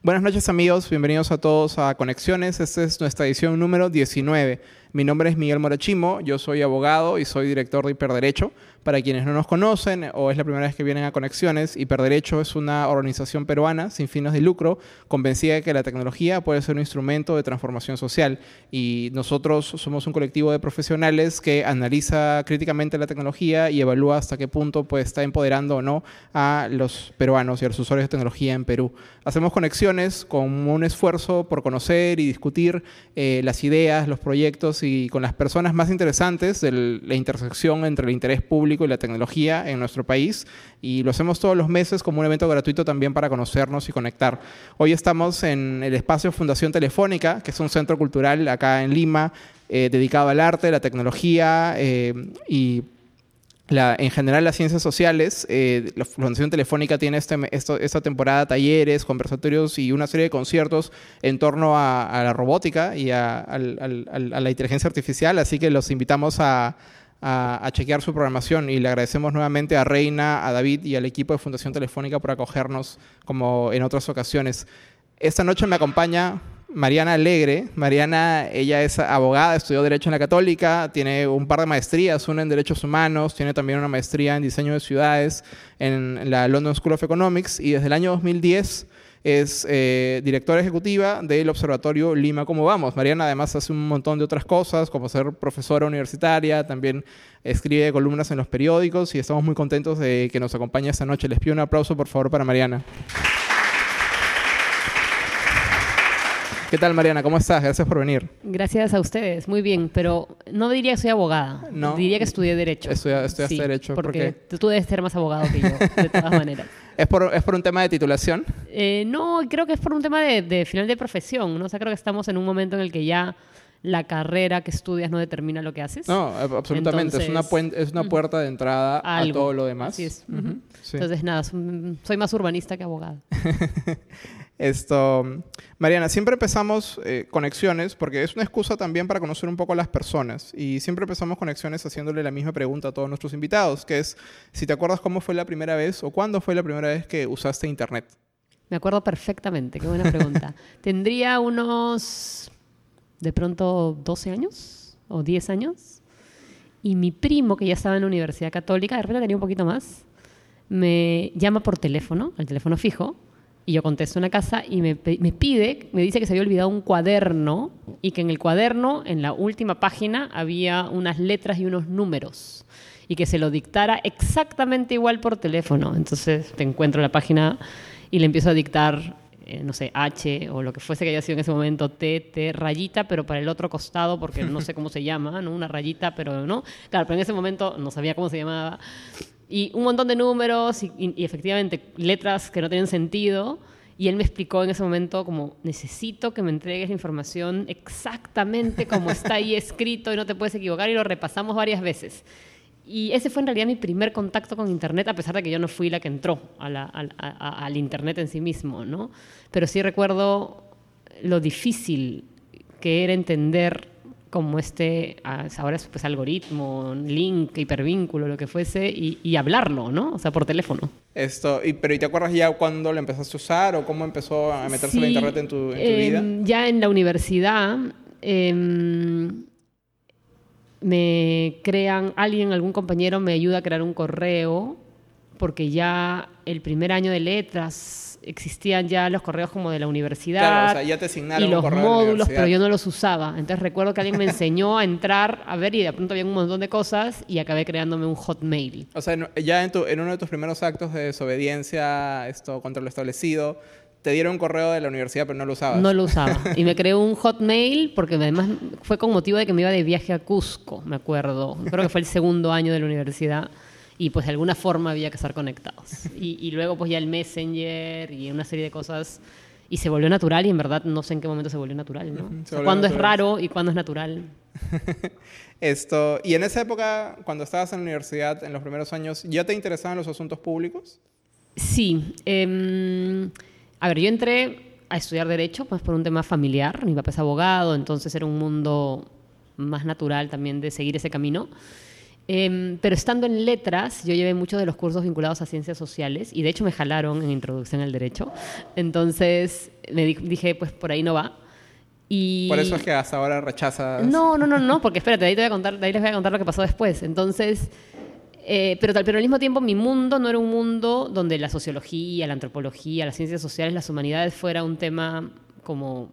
Buenas noches amigos, bienvenidos a todos a Conexiones. Esta es nuestra edición número 19. Mi nombre es Miguel Morachimo, yo soy abogado y soy director de Hiperderecho. Para quienes no nos conocen o es la primera vez que vienen a Conexiones, Hiperderecho es una organización peruana sin fines de lucro, convencida de que la tecnología puede ser un instrumento de transformación social. Y nosotros somos un colectivo de profesionales que analiza críticamente la tecnología y evalúa hasta qué punto pues, está empoderando o no a los peruanos y a los usuarios de tecnología en Perú. Hacemos conexiones con un esfuerzo por conocer y discutir eh, las ideas, los proyectos y con las personas más interesantes de la intersección entre el interés público y la tecnología en nuestro país. Y lo hacemos todos los meses como un evento gratuito también para conocernos y conectar. Hoy estamos en el espacio Fundación Telefónica, que es un centro cultural acá en Lima, eh, dedicado al arte, la tecnología eh, y en general las ciencias sociales, eh, la Fundación Telefónica tiene este, esta temporada talleres, conversatorios y una serie de conciertos en torno a, la robótica y a, la inteligencia artificial, así que los invitamos a, a, chequear su programación y le agradecemos nuevamente a Reina, a David y al equipo de Fundación Telefónica por acogernos como en otras ocasiones. Esta noche me acompaña Mariana Alegre. Mariana, ella es abogada, estudió Derecho en la Católica, tiene un par de maestrías, una en Derechos Humanos, tiene también una maestría en Diseño de Ciudades en la London School of Economics y desde el año 2010 es eh, directora ejecutiva del Observatorio Lima Cómo Vamos. Mariana además hace un montón de otras cosas, como ser profesora universitaria, también escribe columnas en los periódicos y estamos muy contentos de que nos acompañe esta noche. Les pido un aplauso, por favor, para Mariana. ¿Qué tal, Mariana? ¿Cómo estás? Gracias por venir. Gracias a ustedes. Muy bien, pero no diría que soy abogada. No. Diría que estudié Derecho. estudiaste Derecho. Porque tú debes ser más abogado que yo, de todas maneras. ¿Es por, ¿Es por un tema de titulación? Eh, no, creo que es por un tema de, final de profesión. ¿no? O sea, creo que estamos en un momento en el que ya la carrera que estudias no determina lo que haces. No, absolutamente. es, una es una puerta de entrada a todo lo demás. Así es. Entonces, nada, soy más urbanista que abogada. Esto, Mariana, siempre empezamos eh, conexiones porque es una excusa también para conocer un poco a las personas y siempre empezamos conexiones haciéndole la misma pregunta a todos nuestros invitados, que es si te acuerdas cómo fue la primera vez o cuándo fue la primera vez que usaste internet. Me acuerdo perfectamente, qué buena pregunta. Tendría unos, de pronto, 12 años o 10 años y mi primo, que ya estaba en la Universidad Católica, de repente tenía un poquito más, me llama por teléfono, al teléfono fijo, y yo contesto una casa y me, me, pide, me dice que se había olvidado un cuaderno y que en el cuaderno, en la última página, había unas letras y unos números y que se lo dictara exactamente igual por teléfono. Entonces te encuentro la página y le empiezo a dictar, eh, no sé, H o lo que fuese que haya sido en ese momento, T, T, rayita, pero para el otro costado, porque no sé cómo se llama, ¿no? Una rayita, pero no. Claro, pero en ese momento no sabía cómo se llamaba y un montón de números y, efectivamente letras que no tienen sentido. Y él me explicó en ese momento como, necesito que me entregues la información exactamente como está ahí escrito y no te puedes equivocar y lo repasamos varias veces. Y ese fue en realidad mi primer contacto con Internet, a pesar de que yo no fui la que entró al Internet en sí mismo, ¿no? Pero sí recuerdo lo difícil que era entender como este, ah, ahora es pues algoritmo, link, hipervínculo, lo que fuese, y, hablarlo, ¿no? O sea, por teléfono. Esto, y, pero ¿y te acuerdas ya cuándo lo empezaste a usar o cómo empezó a meterse la internet en tu, en vida? Em, ya en la universidad em, me crean, alguien, algún compañero me ayuda a crear un correo, porque ya el primer año de letras existían ya los correos como de la universidad ya te y los módulos, pero yo no los usaba. Entonces recuerdo que alguien me enseñó a entrar a ver y de pronto había un montón de cosas y acabé creándome un hotmail. O sea, ya en, tu, en uno de tus primeros actos de desobediencia esto contra lo establecido, te dieron un correo de la universidad, pero no lo usabas. No lo usaba. Y me creé un hotmail porque además fue con motivo de que me iba de viaje a Cusco, me acuerdo. Creo que fue el segundo año de la universidad y pues de alguna forma había que estar conectados. Y, luego pues ya el Messenger y una serie de cosas y se volvió natural y en verdad no sé en qué momento se volvió natural, ¿no? cuándo es raro y cuándo es natural. Esto, y en esa época, cuando estabas en la universidad, en los primeros años, ¿ya te interesaban los asuntos públicos? Sí. Em, a ver, yo entré a estudiar Derecho pues por un tema familiar. Mi papá es abogado, entonces era un mundo más natural también de seguir ese camino. Em, pero estando en letras, yo llevé muchos de los cursos vinculados a ciencias sociales y de hecho me jalaron en introducción al derecho. Entonces me dije, pues por ahí no va. Y... Por eso es que hasta ahora rechazas. No, no, no, no, porque espérate, ahí, te voy a contar, ahí les voy a contar lo que pasó después. Entonces, eh, pero, pero al mismo tiempo mi mundo no era un mundo donde la sociología, la antropología, las ciencias sociales, las humanidades fuera un tema como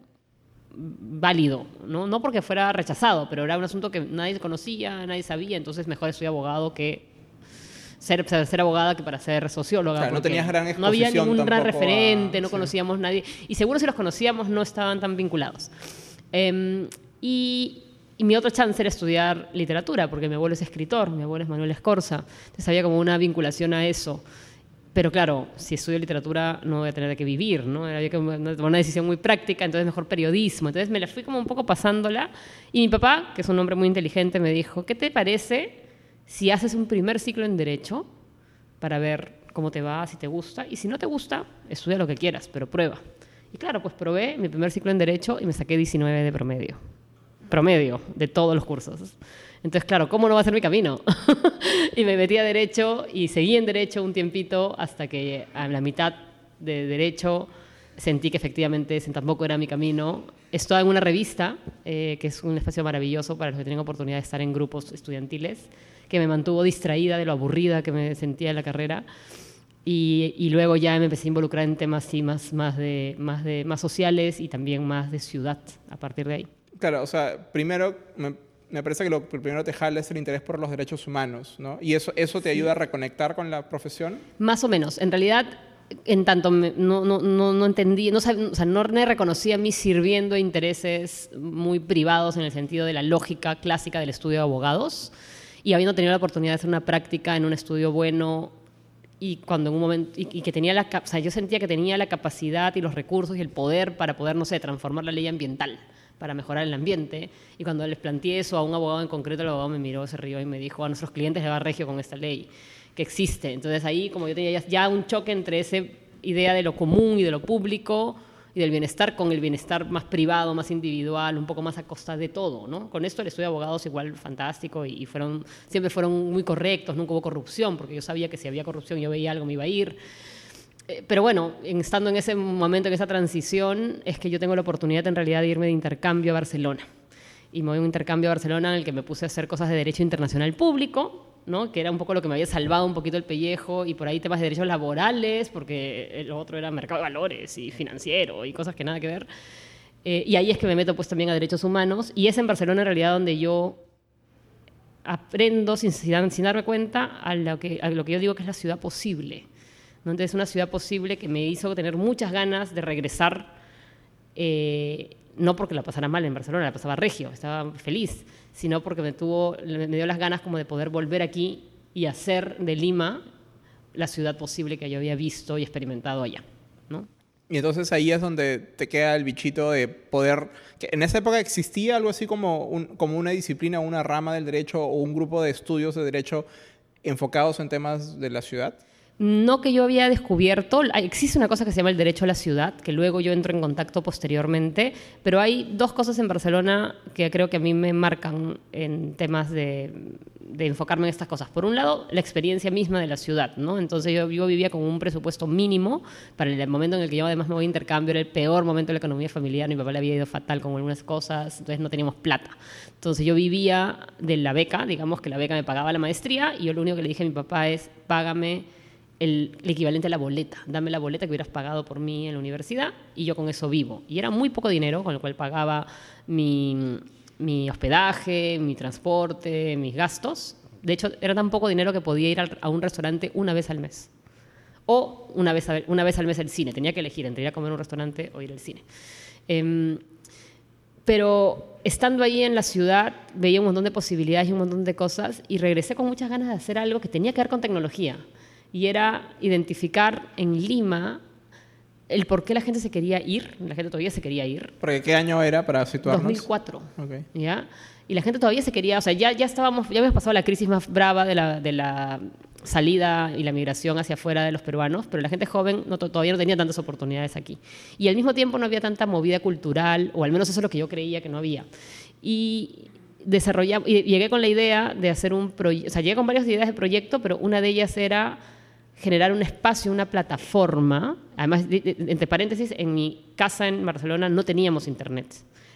válido, ¿no? no porque fuera rechazado, pero era un asunto que nadie conocía, nadie sabía, entonces mejor estoy abogado que ser, ser abogada que para ser socióloga. no tenías gran No había ningún gran referente, no conocíamos nadie, y seguro si los conocíamos no estaban tan vinculados. Em, y, y mi otro chance era estudiar literatura, porque mi abuelo es escritor, mi abuelo es Manuel Escorza, entonces había como una vinculación a eso. Pero claro, si estudio literatura no voy a tener que vivir, ¿no? Había que tomar una decisión muy práctica, entonces mejor periodismo. Entonces me la fui como un poco pasándola. Y mi papá, que es un hombre muy inteligente, me dijo, ¿qué te parece si haces un primer ciclo en Derecho para ver cómo te va, si te gusta? Y si no te gusta, estudia lo que quieras, pero prueba. Y claro, pues probé mi primer ciclo en Derecho y me saqué 19 de promedio. Promedio de todos los cursos. Entonces, claro, ¿cómo no va a ser mi camino? y me metí a Derecho y seguí en Derecho un tiempito hasta que a la mitad de Derecho sentí que efectivamente ese tampoco era mi camino. Estoy en una revista, eh, que es un espacio maravilloso para los que tienen oportunidad de estar en grupos estudiantiles, que me mantuvo distraída de lo aburrida que me sentía en la carrera. Y, y, luego ya me empecé a involucrar en temas sí, más, más, de, más, de, más sociales y también más de ciudad a partir de ahí. Claro, o sea, primero me me parece que lo primero te jala es el interés por los derechos humanos, ¿no? ¿Y eso, eso te ayuda a reconectar con la profesión? Más o menos. En realidad, en tanto no, no, no, no entendí, no, o sea, no me reconocía a mí sirviendo intereses muy privados en el sentido de la lógica clásica del estudio de abogados y habiendo tenido la oportunidad de hacer una práctica en un estudio bueno y cuando en un momento y, y, que tenía la o sea, yo sentía que tenía la capacidad y los recursos y el poder para poder no sé transformar la ley ambiental para mejorar el ambiente. Y cuando les planteé eso a un abogado en concreto, el abogado me miró, se rió y me dijo, a nuestros clientes le va regio con esta ley que existe. Entonces ahí como yo tenía ya un choque entre esa idea de lo común y de lo público y del bienestar con el bienestar más privado, más individual, un poco más a costa de todo, ¿no? Con esto el estudio abogados igual fantástico y, fueron, siempre fueron muy correctos, nunca hubo corrupción, porque yo sabía que si había corrupción yo veía algo, me iba a ir. Eh, pero bueno, estando en ese momento, en esa transición, es que yo tengo la oportunidad en realidad de irme de intercambio a Barcelona. Y me voy a un intercambio a Barcelona en el que me puse a hacer cosas de derecho internacional público, ¿no? que era un poco lo que me había salvado un poquito el pellejo, y por ahí temas de derechos laborales, porque lo otro era mercado de valores y financiero y cosas que nada que ver. Eh, y ahí es que me meto pues también a derechos humanos, y es en Barcelona en realidad donde yo aprendo sin, darme cuenta a lo que yo digo que es la ciudad posible entonces, una ciudad posible que me hizo tener muchas ganas de regresar, eh, no porque la pasara mal en Barcelona, la pasaba regio, estaba feliz, sino porque me, tuvo, me dio las ganas como de poder volver aquí y hacer de Lima la ciudad posible que yo había visto y experimentado allá. ¿no? Y entonces ahí es donde te queda el bichito de poder... Que en esa época existía algo así como, un, como una disciplina, una rama del derecho o un grupo de estudios de derecho enfocados en temas de la ciudad no que yo había descubierto, existe una cosa que se llama el derecho a la ciudad, que luego yo entro en contacto posteriormente, pero hay dos cosas en Barcelona que creo que a mí me marcan en temas de, enfocarme en estas cosas. Por un lado, la experiencia misma de la ciudad, ¿no? Entonces yo, vivía con un presupuesto mínimo para el momento en el que yo además me voy a intercambio, era el peor momento de la economía familiar, mi papá le había ido fatal con algunas cosas, entonces no teníamos plata. Entonces yo vivía de la beca, digamos que la beca me pagaba la maestría, y yo lo único que le dije a mi papá es, págame el, equivalente a la boleta. Dame la boleta que hubieras pagado por mí en la universidad y yo con eso vivo. Y era muy poco dinero con el cual pagaba mi, hospedaje, mi transporte, mis gastos. De hecho, era tan poco dinero que podía ir a, un restaurante una vez al mes. O una vez, una vez al mes al cine. Tenía que elegir entre ir a comer en un restaurante o ir al cine. Em, pero estando ahí en la ciudad veía un montón de posibilidades y un montón de cosas y regresé con muchas ganas de hacer algo que tenía que ver con tecnología y era identificar en Lima el por qué la gente se quería ir, la gente todavía se quería ir. ¿Porque qué año era para situarnos? 2004. ¿ya? Y la gente todavía se quería, o sea, ya, ya estábamos, ya habíamos pasado la crisis más brava de la, de la salida y la migración hacia afuera de los peruanos, pero la gente joven no, todavía no tenía tantas oportunidades aquí. Y al mismo tiempo no había tanta movida cultural, o al menos eso es lo que yo creía que no había. Y desarrollamos, y llegué con la idea de hacer un proyecto, o sea, llegué con varias ideas de proyecto, pero una de ellas era generar un espacio, una plataforma. Además, entre paréntesis, en mi casa en Barcelona no teníamos internet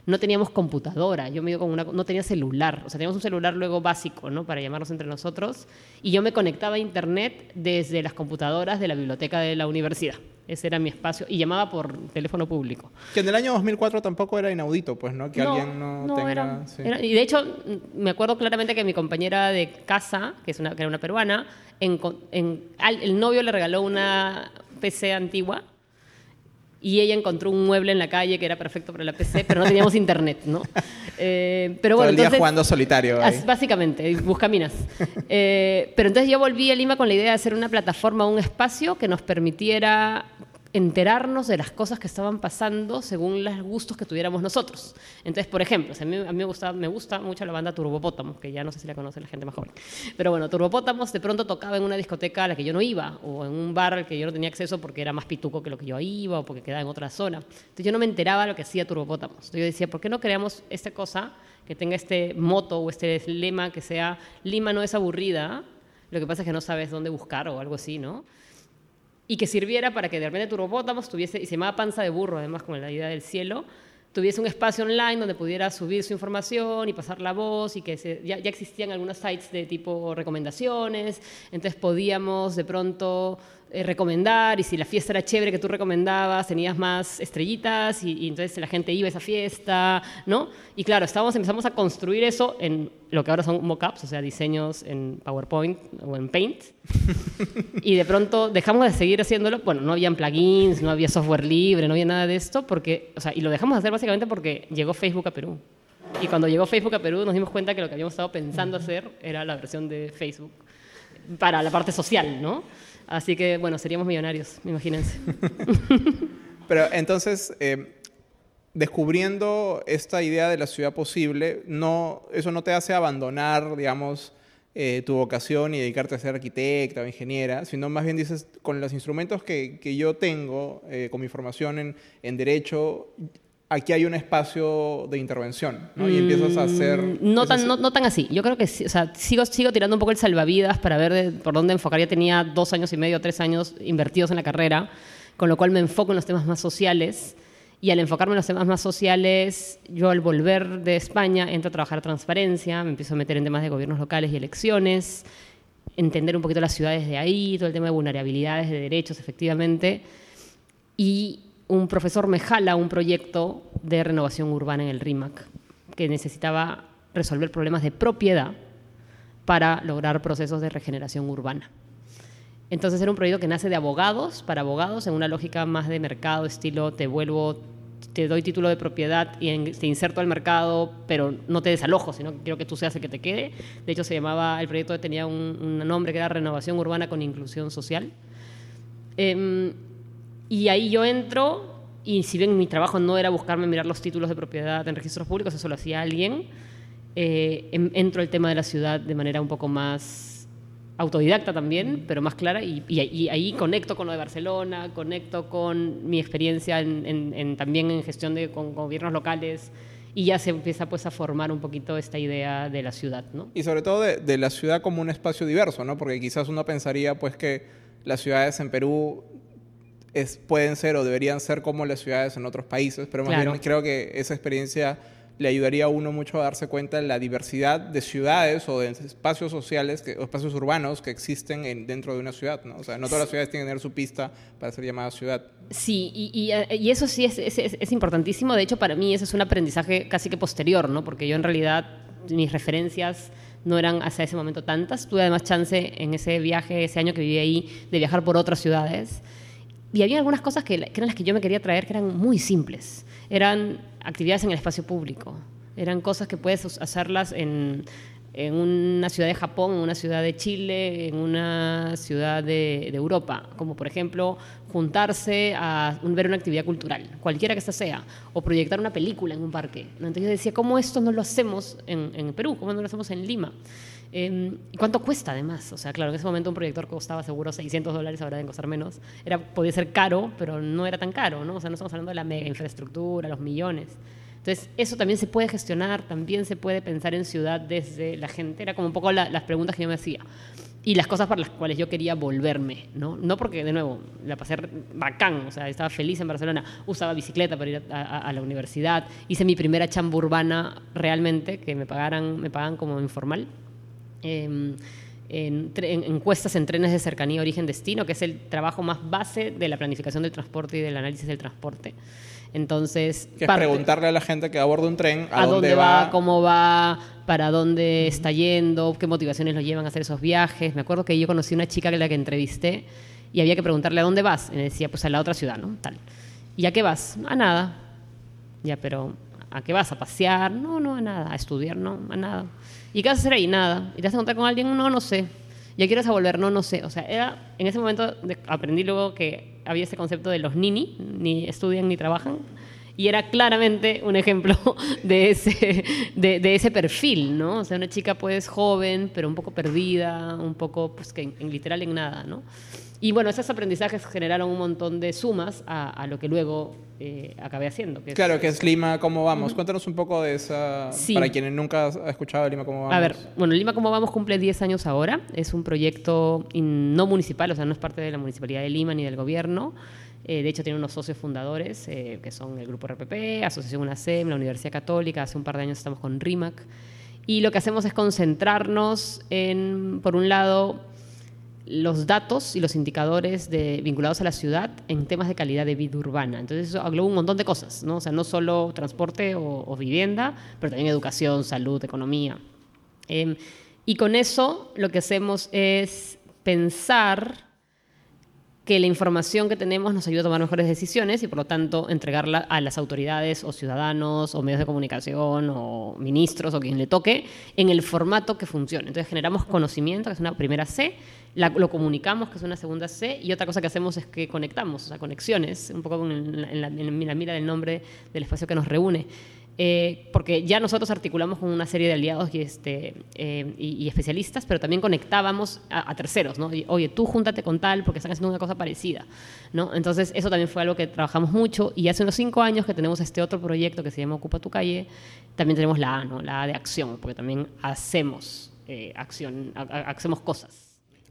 no teníamos computadora, yo me con una, no tenía celular, o sea, teníamos un celular luego básico, ¿no? Para llamarnos entre nosotros, y yo me conectaba a internet desde las computadoras de la biblioteca de la universidad. Ese era mi espacio, y llamaba por teléfono público. Que en el año 2004 tampoco era inaudito, pues, ¿no? Que alguien no, tenga... y de hecho, me acuerdo claramente que mi compañera de casa, que, es una, que era una peruana, en, el novio le regaló una PC antigua y ella encontró un mueble en la calle que era perfecto para la PC, pero no teníamos internet, ¿no? Eh, pero bueno, Todo el día jugando solitario. Básicamente, buscaminas. eh, pero entonces yo volví a Lima con la idea de hacer una plataforma, un espacio que nos permitiera enterarnos de las cosas que estaban pasando según los gustos que tuviéramos nosotros. Entonces, por ejemplo, a mí, me gusta mucho la banda Turbopótamos, que ya no sé si la conoce la gente más joven. Pero bueno, Turbopótamos de pronto tocaba en una discoteca a la que yo no iba, o en un bar al que yo no tenía acceso porque era más pituco que lo que yo iba, o porque quedaba en otra zona. Entonces yo no me enteraba de lo que hacía Turbopótamos. Entonces yo decía, ¿por qué no creamos esta cosa que tenga este moto o este lema que sea Lima no es aburrida? Lo que pasa es que no sabes dónde buscar o algo así, ¿no? Y que sirviera para que de repente Turbopótamos tuviese, y se llamaba Panza de Burro, además con la idea del cielo, tuviese un espacio online donde pudiera subir su información y pasar la voz y que ya, ya, existían algunos sites de tipo recomendaciones, entonces podíamos de pronto eh, recomendar y si la fiesta era chévere que tú recomendabas, tenías más estrellitas y, entonces la gente iba a esa fiesta, ¿no? Y claro, estábamos, empezamos a construir eso en lo que ahora son mockups, o sea, diseños en PowerPoint o en Paint. y de pronto dejamos de seguir haciéndolo, bueno, no habían plugins, no había software libre, no había nada de esto, porque, o sea, y lo dejamos de hacer básicamente porque llegó Facebook a Perú. Y cuando llegó Facebook a Perú nos dimos cuenta que lo que habíamos estado pensando hacer era la versión de Facebook para la parte social, ¿no? Así que, bueno, seríamos millonarios, imagínense. Pero entonces, eh, descubriendo esta idea de la ciudad posible, no, eso no te hace abandonar, digamos, eh, tu vocación y dedicarte a ser arquitecta o ingeniera, sino más bien dices, con los instrumentos que, que yo tengo, eh, con mi formación en, en derecho, aquí hay un espacio de intervención, ¿no? Y empiezas a hacer... Mm, no tan, no, tan así. Yo creo que o sea, sigo, sigo tirando un poco el salvavidas para ver por dónde enfocar. Ya tenía dos años y medio, tres años invertidos en la carrera, con lo cual me enfoco en los temas más sociales. Y al enfocarme en los temas más sociales, yo al volver de España entro a trabajar transparencia, me empiezo a meter en temas de gobiernos locales y elecciones, entender un poquito las ciudades de ahí, todo el tema de vulnerabilidades, de derechos, efectivamente. Y un profesor me jala un proyecto de renovación urbana en el RIMAC que necesitaba resolver problemas de propiedad para lograr procesos de regeneración urbana. Entonces era un proyecto que nace de abogados para abogados en una lógica más de mercado, estilo te vuelvo, te doy título de propiedad y te inserto al mercado, pero no te desalojo, sino que quiero que tú seas el que te quede. De hecho se llamaba, el proyecto tenía un, nombre que era Renovación Urbana con Inclusión Social. Em, y ahí yo entro y si bien mi trabajo no era buscarme mirar los títulos de propiedad en registros públicos, eso lo hacía alguien, eh, entro al tema de la ciudad de manera un poco más autodidacta también, pero más clara, y, ahí conecto con lo de Barcelona, conecto con mi experiencia en, también en gestión de con gobiernos locales, y ya se empieza pues a formar un poquito esta idea de la ciudad, ¿no? Y sobre todo de, de la ciudad como un espacio diverso, ¿no? Porque quizás uno pensaría pues que las ciudades en Perú pueden ser o deberían ser como las ciudades en otros países, pero más bien creo que esa experiencia le ayudaría a uno mucho a darse cuenta de la diversidad de ciudades o de espacios sociales o espacios urbanos que existen dentro de una ciudad. ¿no? O sea, no todas las ciudades tienen que tener su pista para ser llamada ciudad. Sí, y, y, eso sí es, es, es, importantísimo. De hecho, para mí ese es un aprendizaje casi que posterior, ¿no? porque yo en realidad mis referencias no eran hasta ese momento tantas. Tuve además chance en ese viaje, ese año que viví ahí, de viajar por otras ciudades. Y había algunas cosas que, eran las que yo me quería traer que eran muy simples. Eran actividades en el espacio público. Eran cosas que puedes hacerlas en, en una ciudad de Japón, en una ciudad de Chile, en una ciudad de, Europa, como por ejemplo juntarse a ver una actividad cultural, cualquiera que esta sea, o proyectar una película en un parque. Entonces yo decía, ¿cómo esto no lo hacemos en, en Perú? ¿Cómo no lo hacemos en Lima? Eh, ¿Y cuánto cuesta además? O sea, claro, en ese momento un proyector costaba seguro 600 dólares, ahora deben costar menos. Era, podía ser caro, pero no era tan caro, ¿no? O sea, no estamos hablando de la mega infraestructura, los millones. Entonces, eso también se puede gestionar, también se puede pensar en ciudad desde la gente. Era como un poco la, las preguntas que yo me hacía. Y las cosas para las cuales yo quería volverme, ¿no? No porque, de nuevo, la pasé bacán, o sea, estaba feliz en Barcelona, usaba bicicleta para ir a, a, a la universidad, hice mi primera chamba urbana realmente, que me pagaran, me pagan como informal. Eh, en, en, encuestas en trenes de cercanía origen-destino, que es el trabajo más base de la planificación del transporte y del análisis del transporte. Entonces, que es parte, preguntarle a la gente que aborda un tren a, a dónde, va, va, cómo va, para dónde está yendo, qué motivaciones lo llevan a hacer esos viajes. Me acuerdo que yo conocí una chica que la que entrevisté y había que preguntarle a dónde vas. Y me decía, pues a la otra ciudad, ¿no? Tal. ¿Y a qué vas? A nada. Ya, pero ¿a qué vas? ¿A pasear? No, no, a nada. ¿A estudiar? No, a nada. ¿Y qué vas a hacer ahí? Nada. ¿Y te vas a encontrar con alguien? No, no sé. ¿Ya quieres a volver? No, no sé. O sea, era, en ese momento aprendí luego que había ese concepto de los nini, ni estudian ni trabajan. Y era claramente un ejemplo de ese, de, de, ese perfil, ¿no? O sea, una chica pues joven, pero un poco perdida, un poco, pues que en, en literal en nada, ¿no? Y bueno, esos aprendizajes generaron un montón de sumas a, a lo que luego eh, acabé haciendo. Que claro, es, que es Lima Cómo Vamos. Uh -huh. Cuéntanos un poco de esa, sí. para quienes nunca han escuchado Lima Cómo Vamos. A ver, bueno, Lima Cómo Vamos cumple 10 años ahora. Es un proyecto no municipal, o sea, no es parte de la Municipalidad de Lima ni del gobierno. Eh, de hecho, tiene unos socios fundadores, eh, que son el Grupo RPP, Asociación UNACEM, la Universidad Católica. Hace un par de años estamos con RIMAC. Y lo que hacemos es concentrarnos en, por un lado, los datos y los indicadores vinculados a la ciudad en temas de calidad de vida urbana. Entonces eso engloba un montón de cosas, ¿no? O sea, no solo transporte o, vivienda, pero también educación, salud, economía. Eh, y con eso lo que hacemos es pensar que la información que tenemos nos ayuda a tomar mejores decisiones y por lo tanto entregarla a las autoridades o ciudadanos o medios de comunicación o ministros o quien le toque en el formato que funcione. Entonces generamos conocimiento, que es una primera C, lo comunicamos, que es una segunda C, y otra cosa que hacemos es que conectamos, o sea, conexiones, un poco en la mira del nombre del espacio que nos reúne. Eh, porque ya nosotros articulamos con una serie de aliados y, este, eh, y, especialistas, pero también conectábamos a, terceros, ¿no? Oye, tú júntate con tal porque están haciendo una cosa parecida, ¿no? Entonces, eso también fue algo que trabajamos mucho y hace unos cinco años que tenemos este otro proyecto que se llama Ocupa tu calle, también tenemos la A, ¿no? La A de acción, porque también hacemos eh, acción, hacemos cosas.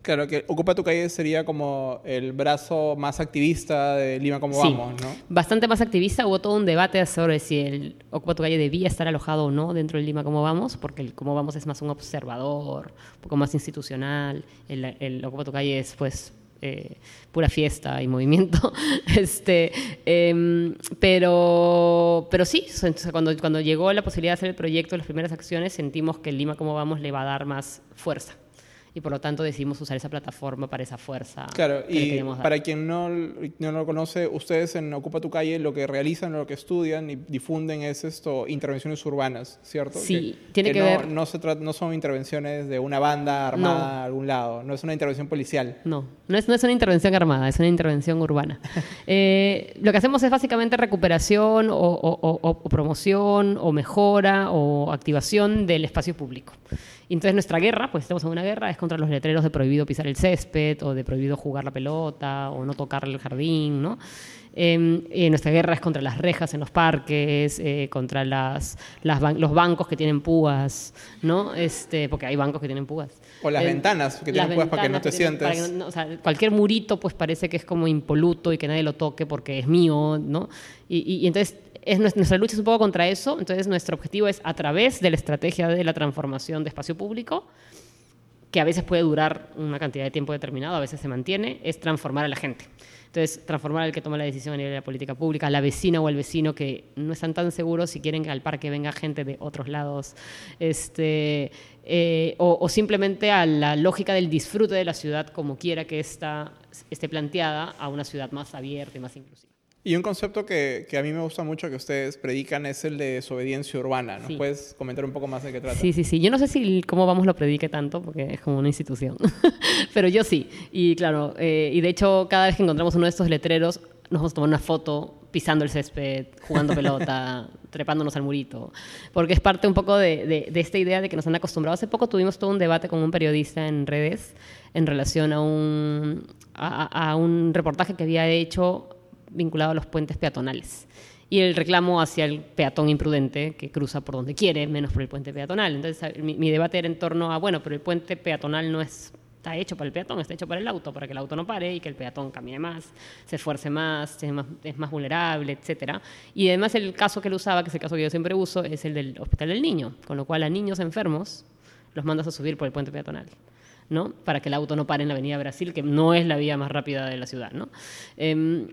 Claro, que Ocupa tu calle sería como el brazo más activista de Lima como sí, vamos, ¿no? Bastante más activista. Hubo todo un debate sobre si el Ocupa tu calle debía estar alojado o no dentro del Lima como vamos, porque el como vamos es más un observador, un poco más institucional. El, el Ocupa tu calle es, pues, eh, pura fiesta y movimiento. este, eh, pero, pero sí, cuando, cuando llegó la posibilidad de hacer el proyecto, las primeras acciones, sentimos que el Lima como vamos le va a dar más fuerza y por lo tanto decidimos usar esa plataforma para esa fuerza. Claro, y para quien no, no lo conoce, ustedes en Ocupa tu calle lo que realizan, lo que estudian y difunden es esto, intervenciones urbanas, ¿cierto? Sí, que, tiene que, que ver... No, no, se no son intervenciones de una banda armada no. a algún lado, no es una intervención policial. No, no es, no es una intervención armada, es una intervención urbana. eh, lo que hacemos es básicamente recuperación o, o, o, o promoción o mejora o activación del espacio público. Y entonces nuestra guerra, pues estamos en una guerra, es contra los letreros de prohibido pisar el césped o de prohibido jugar la pelota o no tocar el jardín, ¿no? Eh, nuestra guerra es contra las rejas en los parques, eh, contra las, las ban los bancos que tienen púas, ¿no? Este, porque hay bancos que tienen púas. O las eh, ventanas que tienen púas para que no te sientes. Que no, o sea, cualquier murito pues parece que es como impoluto y que nadie lo toque porque es mío, ¿no? Y, y, y entonces es nuestra lucha es un poco contra eso, entonces nuestro objetivo es a través de la estrategia de la transformación de espacio público, que a veces puede durar una cantidad de tiempo determinado, a veces se mantiene, es transformar a la gente. Entonces, transformar al que toma la decisión a nivel de la política pública, la vecina o el vecino que no están tan seguros si quieren que al parque venga gente de otros lados, este, eh, o, o, simplemente a la lógica del disfrute de la ciudad como quiera que esta esté planteada a una ciudad más abierta y más inclusiva. Y un concepto que, que, a mí me gusta mucho que ustedes predican es el de desobediencia urbana. ¿Nos sí. puedes comentar un poco más de qué trata? Sí, sí, sí. Yo no sé si cómo vamos lo predique tanto, porque es como una institución. Pero yo sí. Y claro, eh, y de hecho, cada vez que encontramos uno de estos letreros, nos vamos a tomar una foto pisando el césped, jugando pelota, trepándonos al murito, porque es parte un poco de, de, de, esta idea de que nos han acostumbrado. Hace poco tuvimos todo un debate con un periodista en redes en relación a un, a, a un reportaje que había hecho vinculado a los puentes peatonales y el reclamo hacia el peatón imprudente que cruza por donde quiere, menos por el puente peatonal. Entonces, mi, mi, debate era en torno a, bueno, pero el puente peatonal no es, está hecho para el peatón, está hecho para el auto, para que el auto no pare y que el peatón camine más, se esfuerce más, es más, es más vulnerable, etc. Y además el caso que él usaba, que es el caso que yo siempre uso, es el del Hospital del Niño, con lo cual a niños enfermos los mandas a subir por el puente peatonal. ¿no? Para que el auto no pare en la Avenida Brasil, que no es la vía más rápida de la ciudad, ¿no? Eh,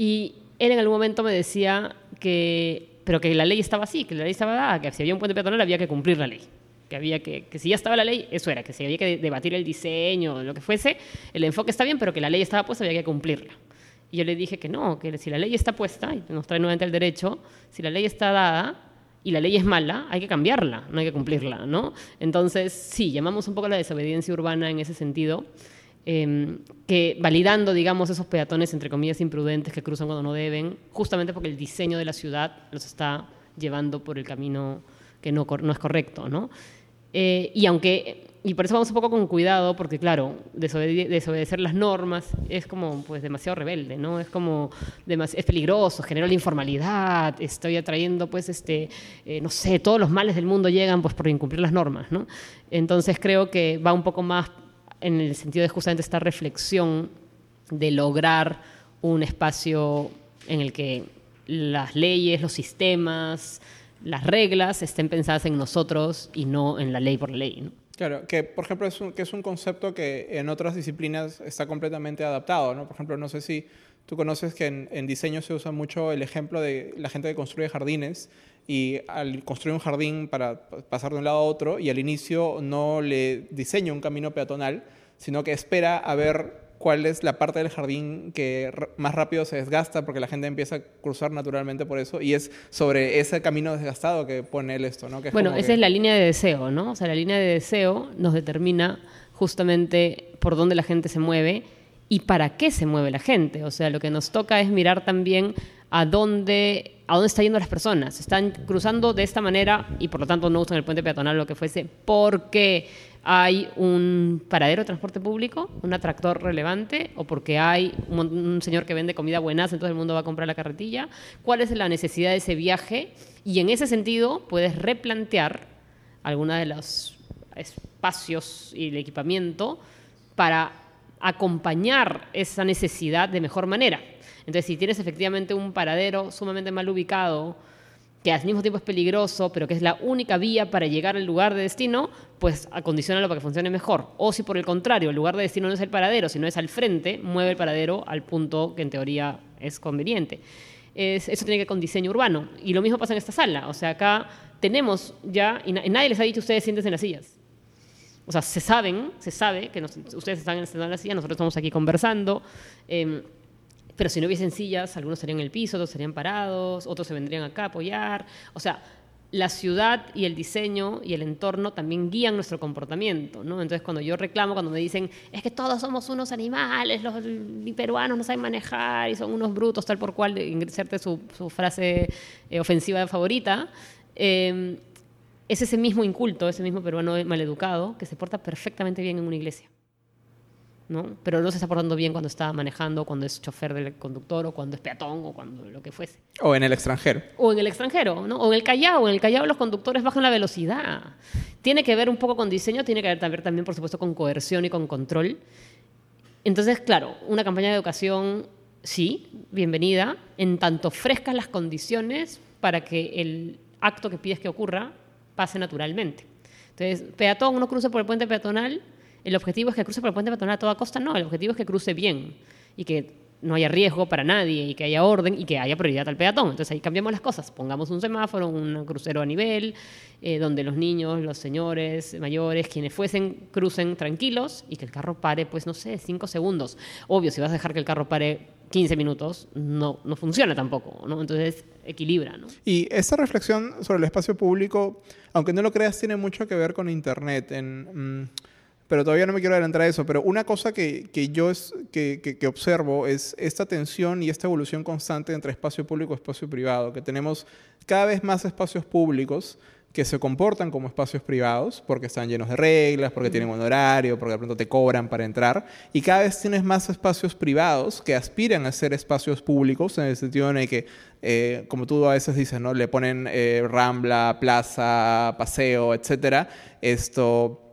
y él en algún momento me decía que, pero que la ley estaba así, que la ley estaba dada, que si había un puente peatonal había que cumplir la ley. Que, había que, que si ya estaba la ley, eso era, que si había que debatir el diseño, lo que fuese, el enfoque está bien, pero que la ley estaba puesta, había que cumplirla. Y yo le dije que no, que si la ley está puesta, y nos trae nuevamente el derecho, si la ley está dada y la ley es mala, hay que cambiarla, no hay que cumplirla, ¿no? Entonces, sí, llamamos un poco a la desobediencia urbana en ese sentido, eh, que validando, digamos, esos peatones, entre comillas, imprudentes que cruzan cuando no deben, justamente porque el diseño de la ciudad los está llevando por el camino que no, no es correcto, ¿no? Eh, y aunque, y por eso vamos un poco con cuidado, porque claro, desobede desobedecer las normas es como pues demasiado rebelde, ¿no? Es como, es peligroso, genera la informalidad, estoy atrayendo pues este, eh, no sé, todos los males del mundo llegan pues por incumplir las normas, ¿no? Entonces creo que va un poco más en el sentido de justamente esta reflexión de lograr un espacio en el que las leyes, los sistemas, las reglas estén pensadas en nosotros y no en la ley por ley. ¿no? Claro, que por ejemplo es un, que es un concepto que en otras disciplinas está completamente adaptado. ¿no? Por ejemplo, no sé si tú conoces que en diseño se usa mucho el ejemplo de la gente que construye jardines y al construir un jardín para pasar de un lado a otro y al inicio no le diseña un camino peatonal, sino que espera a ver cuál es la parte del jardín que más rápido se desgasta porque la gente empieza a cruzar naturalmente por eso y es sobre ese camino desgastado que pone él esto, ¿no? Que es bueno, esa que... es la línea de deseo, ¿no? O sea, la línea de deseo nos determina justamente por dónde la gente se mueve y para qué se mueve la gente. O sea, lo que nos toca es mirar también a dónde, a dónde están yendo las personas. Están cruzando de esta manera y por lo tanto no usan el puente peatonal o lo que fuese porque hay un paradero de transporte público, un atractor relevante o porque hay un, un señor que vende comida buenas, entonces el mundo va a comprar la carretilla. ¿Cuál es la necesidad de ese viaje? Y en ese sentido puedes replantear algunos de los espacios y el equipamiento para acompañar esa necesidad de mejor manera. Entonces, si tienes efectivamente un paradero sumamente mal ubicado, que al mismo tiempo es peligroso, pero que es la única vía para llegar al lugar de destino, pues acondiciona para que funcione mejor. O si por el contrario, el lugar de destino no es el paradero, sino es al frente, mueve el paradero al punto que en teoría es conveniente. Es, eso tiene que ver con diseño urbano. Y lo mismo pasa en esta sala. O sea, acá tenemos ya, y, na y nadie les ha dicho ustedes siéntense en las sillas. O sea, se saben, se sabe que ustedes están en la silla, nosotros estamos aquí conversando. Eh, pero si no hubiesen sillas, algunos estarían en el piso, otros estarían parados, otros se vendrían acá a apoyar. O sea, la ciudad y el diseño y el entorno también guían nuestro comportamiento, ¿no? Entonces, cuando yo reclamo, cuando me dicen, es que todos somos unos animales, los peruanos no saben manejar y son unos brutos, tal por cual, inserte su, su frase eh, ofensiva favorita, eh, es ese mismo inculto, ese mismo peruano maleducado que se porta perfectamente bien en una iglesia. ¿No? Pero no se está portando bien cuando está manejando, cuando es chofer del conductor, o cuando es peatón, o cuando lo que fuese. O en el extranjero. O en el extranjero, ¿no? O en el Callao. En el Callao los conductores bajan la velocidad. Tiene que ver un poco con diseño, tiene que ver también, por supuesto, con coerción y con control. Entonces, claro, una campaña de educación, sí, bienvenida, en tanto ofrezcas las condiciones para que el acto que pides que ocurra pase naturalmente. Entonces, peatón, uno cruce por el puente peatonal, el objetivo es que cruce por el puente peatonal a toda costa, no, el objetivo es que cruce bien y que no haya riesgo para nadie y que haya orden y que haya prioridad al peatón. Entonces ahí cambiamos las cosas, pongamos un semáforo, un crucero a nivel, eh, donde los niños, los señores mayores, quienes fuesen, crucen tranquilos y que el carro pare, pues no sé, cinco segundos. Obvio, si vas a dejar que el carro pare 15 minutos, no, no funciona tampoco, ¿no? Entonces equilibra, ¿no? Y esta reflexión sobre el espacio público, aunque no lo creas, tiene mucho que ver con Internet. En, mmm pero todavía no me quiero adelantar a eso. Pero una cosa que, que yo es, que, que, que observo es esta tensión y esta evolución constante entre espacio público y espacio privado, que tenemos cada vez más espacios públicos que se comportan como espacios privados porque están llenos de reglas, porque tienen un horario, porque de pronto te cobran para entrar. Y cada vez tienes más espacios privados que aspiran a ser espacios públicos en el sentido en el que, eh, como tú a veces dices, ¿no? Le ponen eh, rambla, plaza, paseo, etcétera. Esto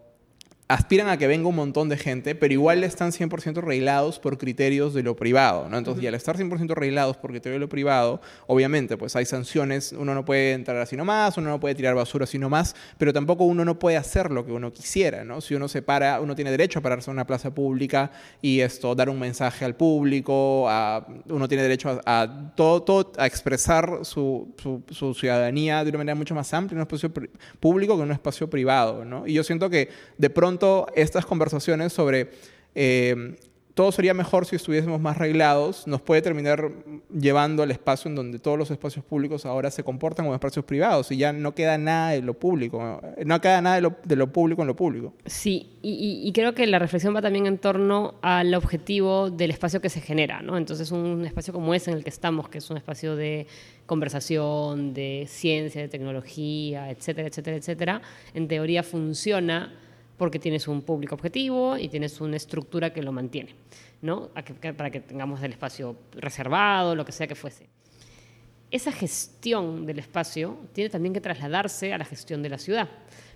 aspiran a que venga un montón de gente, pero igual están 100% reglados por criterios de lo privado, ¿no? Entonces, y al estar 100% reglados por criterios de lo privado, obviamente, pues hay sanciones, uno no puede entrar así nomás, uno no puede tirar basura así nomás, pero tampoco uno no puede hacer lo que uno quisiera, ¿no? Si uno se para, uno tiene derecho a pararse en una plaza pública y esto, dar un mensaje al público, a, uno tiene derecho a, a todo, todo, a expresar su, su, su, ciudadanía de una manera mucho más amplia en un espacio público que en un espacio privado, ¿no? Y yo siento que de pronto estas conversaciones sobre eh, todo sería mejor si estuviésemos más reglados, nos puede terminar llevando al espacio en donde todos los espacios públicos ahora se comportan como espacios privados y ya no queda nada de lo público, no queda nada de lo, de lo público en lo público. Sí, y, creo que la reflexión va también en torno al objetivo del espacio que se genera. Entonces un espacio como ese en el que estamos, que es un espacio de conversación, de ciencia, de tecnología, etcétera, etcétera, etcétera, en teoría funciona porque tienes un público objetivo y tienes una estructura que lo mantiene, ¿no? para que tengamos el espacio reservado, lo que sea que fuese. Esa gestión del espacio tiene también que trasladarse a la gestión de la ciudad,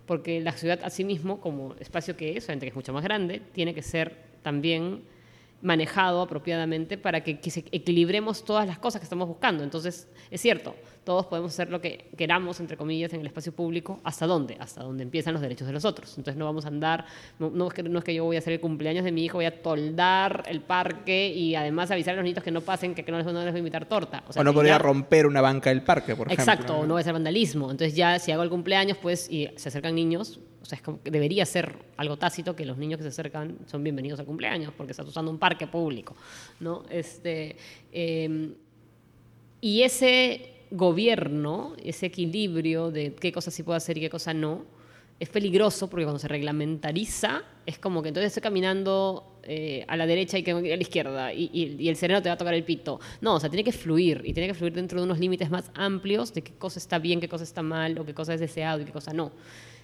porque la ciudad asimismo, como espacio que es, obviamente que es mucho más grande, tiene que ser también manejado apropiadamente para que, que equilibremos todas las cosas que estamos buscando. Entonces, es cierto, todos podemos hacer lo que queramos, entre comillas, en el espacio público. ¿Hasta dónde? Hasta donde empiezan los derechos de los otros. Entonces no vamos a andar, no, es, que, no es que yo voy a hacer el cumpleaños de mi hijo, voy a toldar el parque y además avisar a los niños que no pasen, que, no, les, no, les, voy a invitar torta. O, no podría romper una banca del parque, por ejemplo. Exacto, ¿no? no voy a hacer vandalismo. Entonces ya si hago el cumpleaños, pues, y se acercan niños, o sea, es como que debería ser algo tácito que los niños que se acercan son bienvenidos al cumpleaños porque estás usando un parque público, ¿no? Este, eh, y ese gobierno, ese equilibrio de qué cosas sí puedo hacer y qué cosas no, es peligroso porque cuando se reglamentariza es como que entonces estoy caminando eh, a la derecha y que a la izquierda y, el sereno te va a tocar el pito. No, o sea, tiene que fluir y tiene que fluir dentro de unos límites más amplios de qué cosa está bien, qué cosa está mal o qué cosa es deseado y qué cosa no.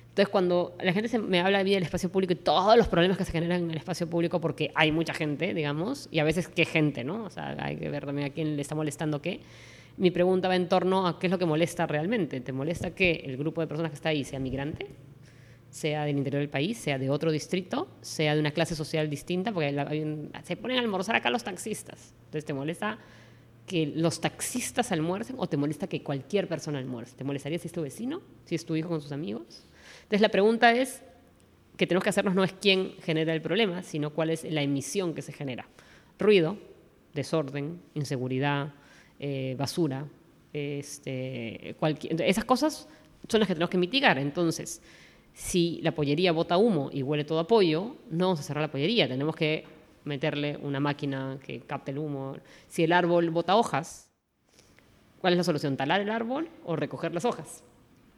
Entonces, cuando la gente se me habla a mí del espacio público y todos los problemas que se generan en el espacio público, porque hay mucha gente, digamos, y a veces qué gente, ¿no? O sea, hay que ver también a quién le está molestando qué mi pregunta va en torno a qué es lo que molesta realmente. ¿Te molesta que el grupo de personas que está ahí sea migrante? sea del interior del país, sea de otro distrito, sea de una clase social distinta, porque se ponen a almorzar acá los taxistas. Entonces, ¿te molesta que los taxistas almuercen o te molesta que cualquier persona almuerce? ¿Te molestaría si es tu vecino? ¿Si es tu hijo con sus amigos? Entonces, la pregunta es, que tenemos que hacernos no es quién genera el problema, sino cuál es la emisión que se genera. Ruido, desorden, inseguridad, eh, basura, este, esas cosas son las que tenemos que mitigar. Entonces, si la pollería bota humo y huele todo a pollo, no vamos a cerrar la pollería, tenemos que meterle una máquina que capte el humo. Si el árbol bota hojas, ¿cuál es la solución? ¿Talar el árbol o recoger las hojas?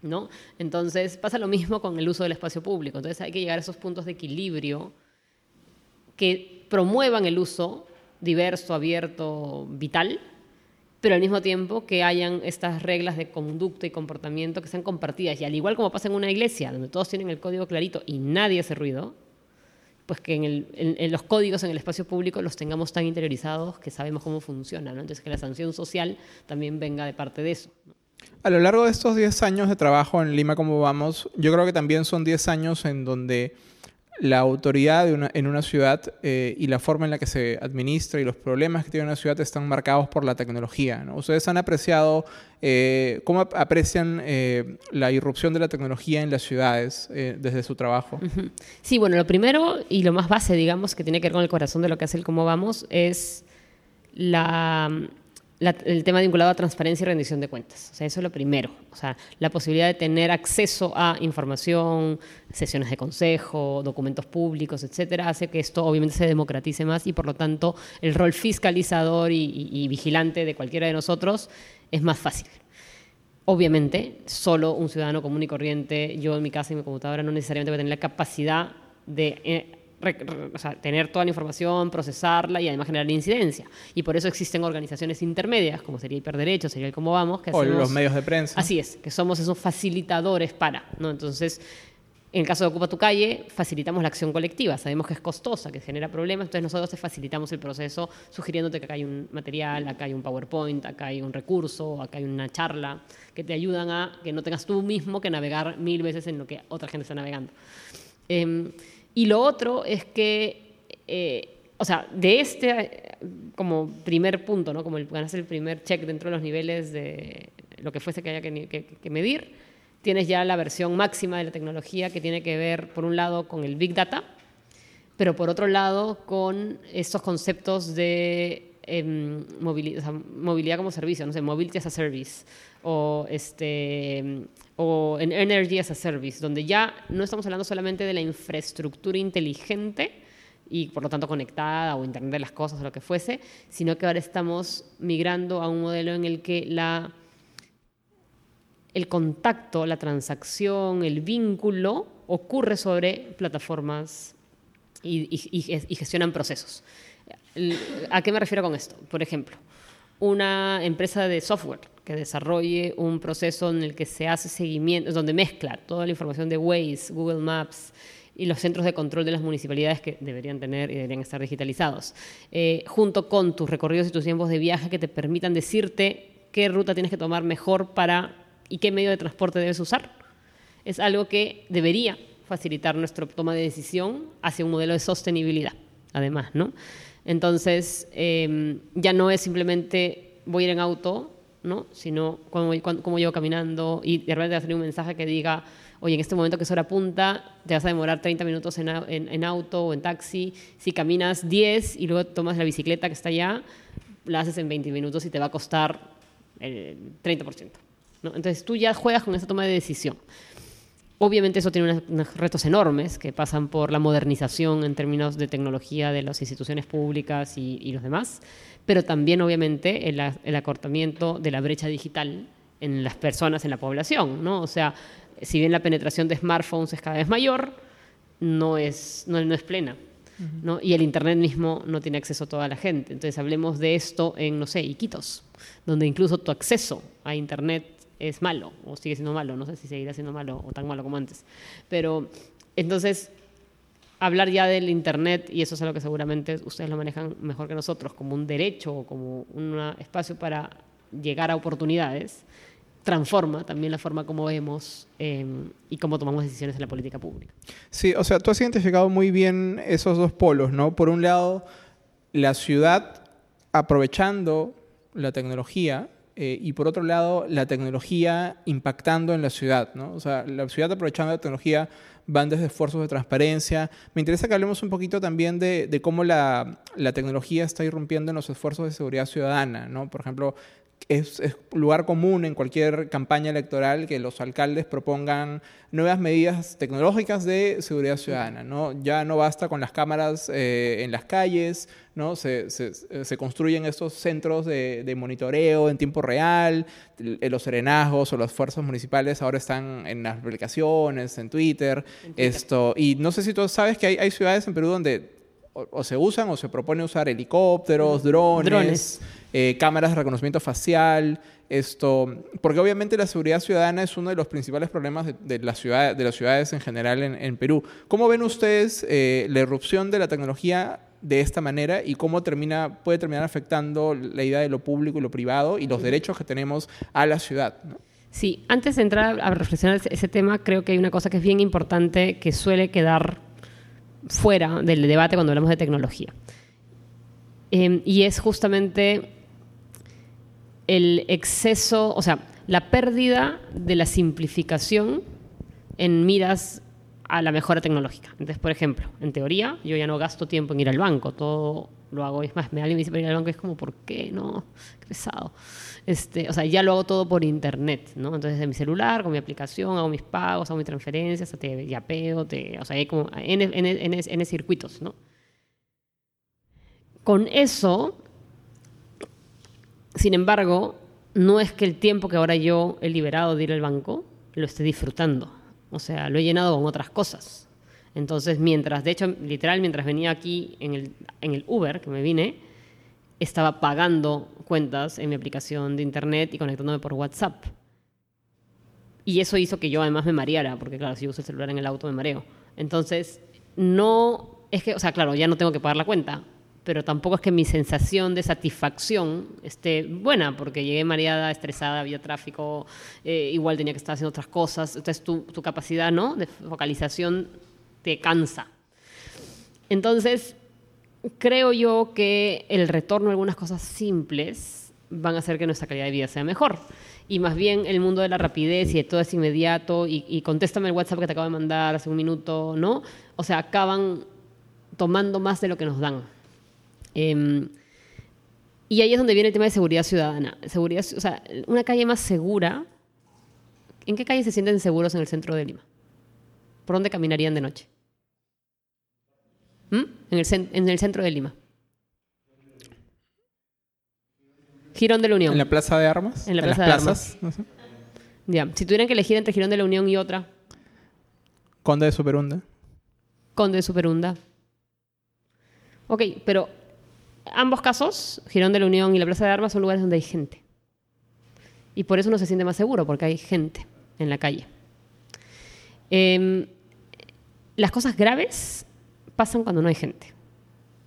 ¿No? Entonces pasa lo mismo con el uso del espacio público. Entonces hay que llegar a esos puntos de equilibrio que promuevan el uso diverso, abierto, vital, pero al mismo tiempo que hayan estas reglas de conducta y comportamiento que sean compartidas. Y al igual como pasa en una iglesia, donde todos tienen el código clarito y nadie hace ruido, pues que en, el, en, los códigos en el espacio público los tengamos tan interiorizados que sabemos cómo funciona. ¿no? Entonces que la sanción social también venga de parte de eso. A lo largo de estos 10 años de trabajo en Lima como vamos, yo creo que también son 10 años en donde la autoridad de una, en una ciudad eh, y la forma en la que se administra y los problemas que tiene una ciudad están marcados por la tecnología. ¿no? Ustedes han apreciado, eh, ¿cómo aprecian eh, la irrupción de la tecnología en las ciudades desde su trabajo? Sí, bueno, lo primero y lo más base, digamos, que tiene que ver con el corazón de lo que hace el Cómo Vamos, es la la, el tema vinculado a transparencia y rendición de cuentas. O sea, eso es lo primero. O sea, la posibilidad de tener acceso a información, sesiones de consejo, documentos públicos, etcétera, hace que esto obviamente se democratice más y por lo tanto el rol fiscalizador y, y, vigilante de cualquiera de nosotros es más fácil. Obviamente, solo un ciudadano común y corriente, yo en mi casa y mi computadora, no necesariamente voy a tener la capacidad de eh, o sea, tener toda la información, procesarla y además generar incidencia. Y por eso existen organizaciones intermedias, como sería Hiperderecho, sería el Cómo Vamos, que O hacemos- los medios de prensa. Así es, que somos esos facilitadores para, ¿no? Entonces, en el caso de Ocupa tu calle, facilitamos la acción colectiva. Sabemos que es costosa, que genera problemas, entonces nosotros te facilitamos el proceso sugiriéndote que acá hay un material, acá hay un PowerPoint, acá hay un recurso, acá hay una charla, que te ayudan a que no tengas tú mismo que navegar mil veces en lo que otra gente está navegando. Eh, y lo otro es que, eh, o sea, de este eh, como primer punto, ¿no? como el, ganarse el primer check dentro de los niveles de lo que fuese que haya que, medir, tienes ya la versión máxima de la tecnología que tiene que ver, por un lado, con el Big Data, pero por otro lado, con estos conceptos de sea, movilidad como servicio, no sé, mobility as a service, o, este, o en energy as a service, donde ya no estamos hablando solamente de la infraestructura inteligente y por lo tanto conectada o internet de las cosas o lo que fuese, sino que ahora estamos migrando a un modelo en el que la el contacto, la transacción, el vínculo ocurre sobre plataformas y, y- gestionan procesos. ¿A qué me refiero con esto? Por ejemplo, una empresa de software que desarrolle un proceso en el que se hace seguimiento, donde mezcla toda la información de Waze, Google Maps y los centros de control de las municipalidades que deberían tener y deberían estar digitalizados, eh, junto con tus recorridos y tus tiempos de viaje que te permitan decirte qué ruta tienes que tomar mejor para y qué medio de transporte debes usar. Es algo que debería facilitar nuestra toma de decisión hacia un modelo de sostenibilidad, además, ¿no? Entonces, eh, ya no es simplemente voy a ir en auto, ¿no? Sino cómo, cómo llevo caminando y de repente va a salir un mensaje que diga, oye, en este momento que es hora punta, te vas a demorar 30 minutos en, en- en auto o en taxi. Si caminas 10 y luego tomas la bicicleta que está allá, la haces en 20 minutos y te va a costar el 30%. ¿no? Entonces tú ya juegas con esa toma de decisión. Obviamente eso tiene unos, unos retos enormes que pasan por la modernización en términos de tecnología de las instituciones públicas y, y los demás, pero también obviamente el, acortamiento de la brecha digital en las personas, en la población. ¿no? O sea, si bien la penetración de smartphones es cada vez mayor, no es, no, no es plena. ¿no? Y el Internet mismo no tiene acceso a toda la gente. Entonces hablemos de esto en, no sé, Iquitos, donde incluso tu acceso a Internet es malo, o sigue siendo malo, no sé si seguirá siendo malo o tan malo como antes. Pero entonces, hablar ya del Internet, y eso es algo que seguramente ustedes lo manejan mejor que nosotros, como un derecho o como un espacio para llegar a oportunidades, transforma también la forma como vemos eh, y cómo tomamos decisiones en la política pública. Sí, o sea, tú has identificado muy bien esos dos polos, ¿no? Por un lado, la ciudad aprovechando la tecnología eh, y por otro lado, la tecnología impactando en la ciudad, ¿no? O sea, la ciudad aprovechando la tecnología van desde esfuerzos de transparencia. Me interesa que hablemos un poquito también de, de cómo la, la tecnología está irrumpiendo en los esfuerzos de seguridad ciudadana, ¿no? Por ejemplo, es, es, lugar común en cualquier campaña electoral que los alcaldes propongan nuevas medidas tecnológicas de seguridad ciudadana. ¿no? Ya no basta con las cámaras eh, en las calles, ¿no? se, se, se construyen estos centros de, de, monitoreo en tiempo real, los serenazgos o las fuerzas municipales ahora están en las aplicaciones, en Twitter. En Twitter. Esto, y no sé si tú sabes que hay, hay ciudades en Perú donde o, o, se usan o se propone usar helicópteros, drones, drones. Eh, cámaras de reconocimiento facial, esto, porque obviamente la seguridad ciudadana es uno de los principales problemas de, de, la ciudad, de las ciudades en general en, en Perú. ¿Cómo ven ustedes eh, la irrupción de la tecnología de esta manera y cómo termina, puede terminar afectando la idea de lo público y lo privado y los derechos que tenemos a la ciudad? ¿no? Sí, antes de entrar a reflexionar ese, ese tema, creo que hay una cosa que es bien importante que suele quedar fuera del debate cuando hablamos de tecnología. Eh, y es justamente el exceso, o sea, la pérdida de la simplificación en miras a la mejora tecnológica. Entonces, por ejemplo, en teoría, yo ya no gasto tiempo en ir al banco, todo lo hago, es más, me alguien me dice para ir al banco, es como, ¿por qué? No, qué pesado. Este, o sea, ya lo hago todo por internet, ¿no? Entonces, de mi celular, con mi aplicación, hago mis pagos, hago mis transferencias, te yapeo, te, o sea, hay como N circuitos, ¿no? Con eso, sin embargo, no es que el tiempo que ahora yo he liberado de ir al banco lo esté disfrutando. O sea, lo he llenado con otras cosas. Entonces, mientras, de hecho, literal, mientras venía aquí en el, en el Uber, que me vine, estaba pagando cuentas en mi aplicación de internet y conectándome por WhatsApp. Y eso hizo que yo además me mareara, porque claro, si uso el celular en el auto me mareo. Entonces, no, es que, o sea, claro, ya no tengo que pagar la cuenta, pero tampoco es que mi sensación de satisfacción esté buena, porque llegué mareada, estresada, había tráfico, eh, igual tenía que estar haciendo otras cosas, entonces tu, capacidad ¿no? de focalización te cansa. Entonces, creo yo que el retorno a algunas cosas simples van a hacer que nuestra calidad de vida sea mejor. Y más bien el mundo de la rapidez y de todo es inmediato y, y contéstame el WhatsApp que te acabo de mandar hace un minuto, ¿no? O sea, acaban tomando más de lo que nos dan. Em, y ahí es donde viene el tema de seguridad ciudadana. Seguridad, o sea, una calle más segura. ¿En qué calle se sienten seguros en el centro de Lima? ¿Por dónde caminarían de noche? ¿Mm? En, el en el centro de Lima. Girón de la Unión. ¿En la plaza de armas? En la las plaza de plazas? No sé. Ya. Si tuvieran que elegir entre Girón de la Unión y otra, Conde de Superunda. Conde de Superunda. Ok, pero ambos casos, Girón de la Unión y la Plaza de Armas, son lugares donde hay gente. Y por eso uno se siente más seguro, porque hay gente en la calle. Em, las cosas graves pasan cuando no hay gente.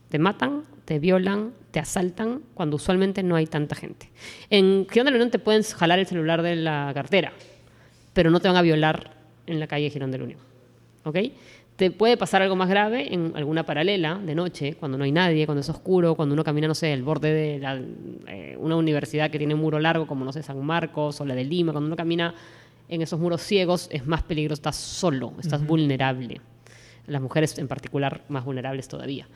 Te matan, te violan, te asaltan, cuando usualmente no hay tanta gente. En Girón de la Unión te pueden jalar el celular de la cartera, pero no te van a violar en la calle Girón de la Unión. ¿Ok? Te puede pasar algo más grave en alguna paralela de noche, cuando no hay nadie, cuando es oscuro, cuando uno camina, no sé, el borde de la- eh, una universidad que tiene un muro largo, como, no sé, San Marcos o la de Lima, cuando uno camina en esos muros ciegos, es más peligroso, estás solo, estás vulnerable. Las mujeres en particular más vulnerables todavía.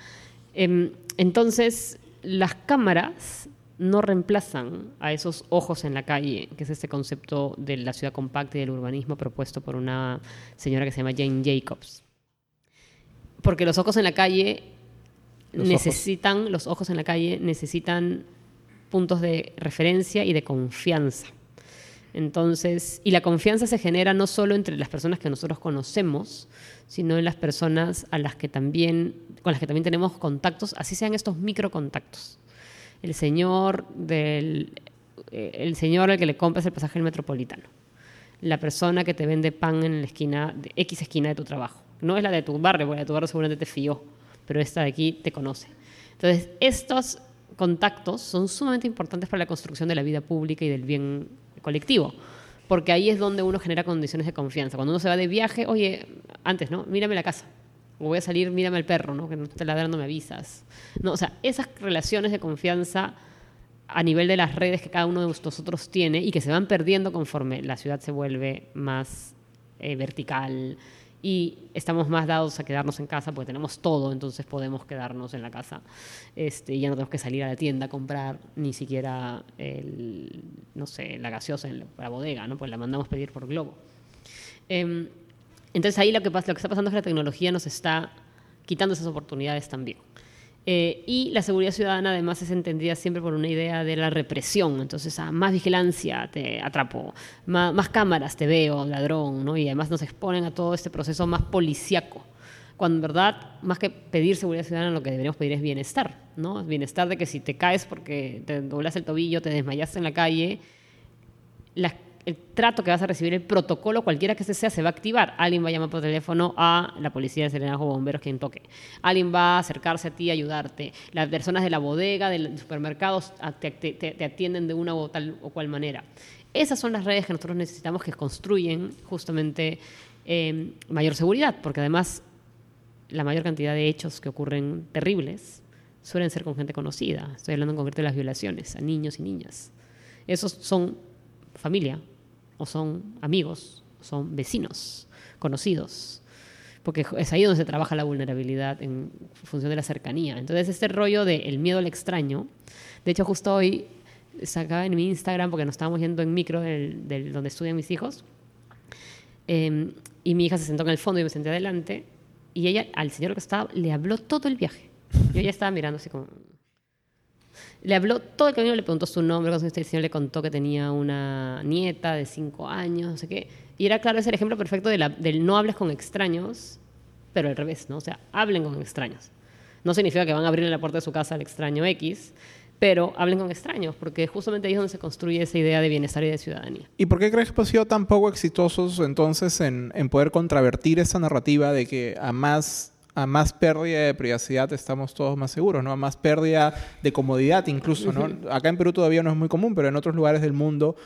Em, entonces, las cámaras no reemplazan a esos ojos en la calle, que es este concepto de la ciudad compacta y del urbanismo propuesto por una señora que se llama Jane Jacobs. Porque los ojos en la calle Los necesitan, los ojos en la calle necesitan puntos de referencia y de confianza. Entonces, y la confianza se genera no solo entre las personas que nosotros conocemos, sino en las personas a las que también, con las que también tenemos contactos, así sean estos microcontactos. El señor del, eh, el señor al que le compras el pasaje del metropolitano. La persona que te vende pan en la esquina, de X esquina de tu trabajo. No es la de tu barrio, porque la de tu barrio seguramente te fió, pero esta de aquí te conoce. Entonces, estos contactos son sumamente importantes para la construcción de la vida pública y del bien colectivo, porque ahí es donde uno genera condiciones de confianza. Cuando uno se va de viaje, oye, antes, ¿no? Mírame la casa. O voy a salir, mírame el perro, ¿no? Que no te ladrando me avisas. No, o sea, esas relaciones de confianza a nivel de las redes que cada uno de nosotros tiene y que se van perdiendo conforme la ciudad se vuelve más eh, vertical y estamos más dados a quedarnos en casa porque tenemos todo, entonces podemos quedarnos en la casa. Este, ya no tenemos que salir a la tienda a comprar ni siquiera el, no sé, la gaseosa en la, bodega, ¿no? Pues la mandamos pedir por globo. Em, entonces ahí lo que, lo que está pasando es que la tecnología nos está quitando esas oportunidades también. Eh, y la seguridad ciudadana además es entendida siempre por una idea de la represión. Entonces, a más vigilancia te atrapo, más, más cámaras te veo, ladrón, ¿no? Y además nos exponen a todo este proceso más policíaco. Cuando en verdad, más que pedir seguridad ciudadana, lo que deberíamos pedir es bienestar, ¿no? Bienestar de que si te caes porque te doblas el tobillo, te desmayaste en la calle, la- el trato que vas a recibir, el protocolo, cualquiera que este sea, se va a activar. Alguien va a llamar por teléfono a la policía de Serenazgo o bomberos, quien toque. Alguien va a acercarse a ti a ayudarte. Las personas de la bodega, del supermercado, te, te- atienden de una o tal o cual manera. Esas son las redes que nosotros necesitamos que construyen justamente eh, mayor seguridad, porque además la mayor cantidad de hechos que ocurren terribles suelen ser con gente conocida. Estoy hablando en concreto de las violaciones a niños y niñas. Esos son familia, o son amigos, son vecinos, conocidos. Porque es ahí donde se trabaja la vulnerabilidad en función de la cercanía. Entonces, este rollo del miedo al extraño, de hecho, justo hoy sacaba en mi Instagram, porque nos estábamos yendo en micro del, donde estudian mis hijos, eh, y mi hija se sentó en el fondo y me senté adelante, y ella, al señor que estaba, le habló todo el viaje. Yo ya estaba mirando así como... Le habló todo el camino, le preguntó su nombre, el señor le contó que tenía una nieta de cinco años, no sé qué. Y era claro, es el ejemplo perfecto de del no hables con extraños, pero al revés, ¿no? O sea, hablen con extraños. No significa que van a abrirle la puerta de su casa al extraño X, pero hablen con extraños, porque justamente ahí es donde se construye esa idea de bienestar y de ciudadanía. ¿Y por qué crees que han sido tan poco exitosos entonces en, en poder contravertir esa narrativa de que a más a más pérdida de privacidad estamos todos más seguros, ¿no? A más pérdida de comodidad incluso, ¿no? Acá en Perú todavía no es muy común, pero en otros lugares del mundo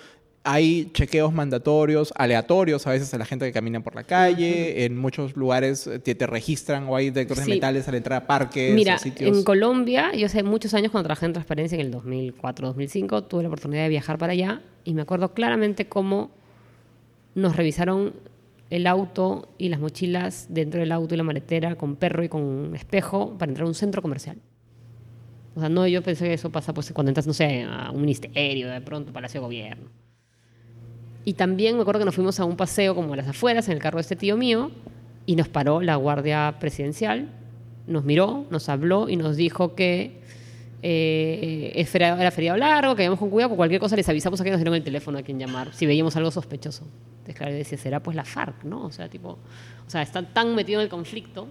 hay chequeos mandatorios, aleatorios a veces a la gente que camina por la calle. En muchos lugares eh, te, te registran o hay detectores de metales al entrar a parques Mira, o sitios. en Colombia, yo hace muchos años cuando trabajé en transparencia en el 2004-2005, tuve la oportunidad de viajar para allá y me acuerdo claramente cómo nos revisaron el auto y las mochilas dentro del auto y la maletera con perro y con espejo para entrar a un centro comercial. O sea, no, yo pensé que eso pasa pues cuando entras, no sé, a un ministerio, de pronto, Palacio de Gobierno. Y también me acuerdo que nos fuimos a un paseo como a las afueras en el carro de este tío mío y nos paró la guardia presidencial, nos miró, nos habló y nos dijo que eh, feriado- era feriado largo, que con cuidado, por cualquier cosa les avisamos a que nos dieron el teléfono a quien llamar, si veíamos algo sospechoso. Entonces, claro, decía, será pues la FARC, ¿no? O sea, tipo, o sea, está tan metido en el conflicto.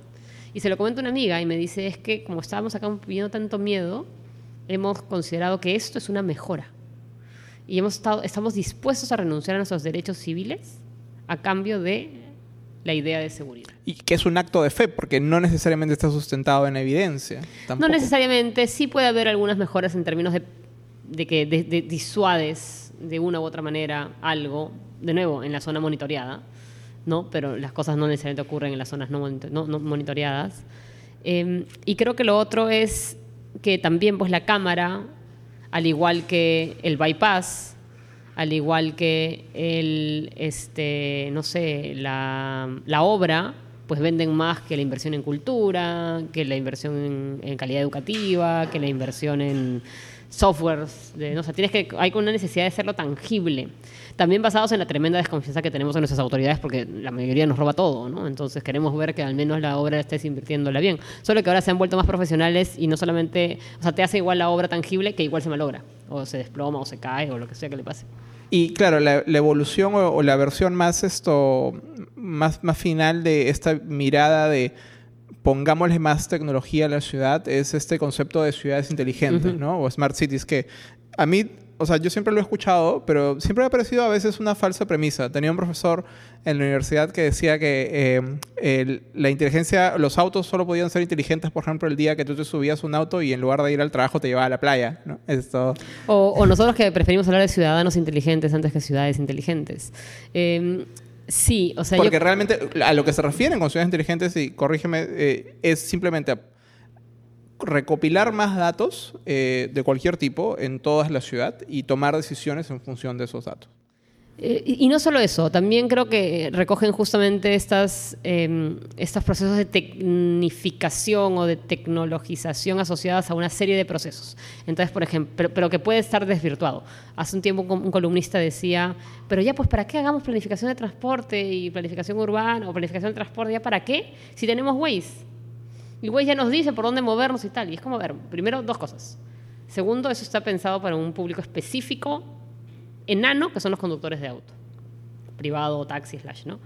Y se lo comenta una amiga y me dice, es que como estábamos acá viviendo tanto miedo, hemos considerado que esto es una mejora y hemos estado, estamos dispuestos a renunciar a nuestros derechos civiles a cambio de la idea de seguridad. Y que es un acto de fe, porque no necesariamente está sustentado en evidencia. No necesariamente, sí puede haber algunas mejoras en términos de, de que de- de- disuades de una u otra manera algo, de nuevo, en la zona monitoreada, ¿no? pero las cosas no necesariamente ocurren en las zonas no, no- no monitoreadas. Eh, y creo que lo otro es que también pues, la cámara, al igual que el bypass, al igual que el, este, no sé, la, la obra, pues venden más que la inversión en cultura, que la inversión en, calidad educativa, que la inversión en softwares. De, no, o tienes que, hay una necesidad de hacerlo tangible. También basados en la tremenda desconfianza que tenemos en nuestras autoridades, porque la mayoría nos roba todo, ¿no? Entonces queremos ver que al menos la obra estés invirtiéndola bien. Solo que ahora se han vuelto más profesionales y no solamente, o sea, te hace igual la obra tangible que igual se malogra, o se desploma, o se cae, o lo que sea que le pase. Y claro, la, la evolución o, o la versión más esto más, más final de esta mirada de pongámosle más tecnología a la ciudad es este concepto de ciudades inteligentes, ¿no? O smart cities que a mí, o sea, yo siempre lo he escuchado, pero siempre me ha parecido a veces una falsa premisa. Tenía un profesor en la universidad que decía que eh, el- la inteligencia, los autos solo podían ser inteligentes, por ejemplo, el día que tú te subías un auto y en lugar de ir al trabajo te llevaba a la playa, ¿no? Esto... O, o nosotros que preferimos hablar de ciudadanos inteligentes antes que ciudades inteligentes. Eh, sí, o sea, yo- Porque realmente a lo que se refieren con ciudades inteligentes, y corrígeme, eh, es simplemente recopilar más datos eh, de cualquier tipo en toda la ciudad y tomar decisiones en función de esos datos. Eh, y no solo eso, también creo que recogen justamente estas, eh, estos procesos de tecnificación o de tecnologización asociadas a una serie de procesos. Entonces, por ejemplo, pero, que puede estar desvirtuado. Hace un tiempo un columnista decía, pero ya pues, ¿para qué hagamos planificación de transporte y planificación urbana o planificación de transporte? ¿Ya para qué? Si tenemos Waze. Y Waze ya nos dice por dónde movernos y tal. Y es como, a ver, primero dos cosas. Segundo, eso está pensado para un público específico enano, que son los conductores de auto, privado, taxi, slash, ¿no?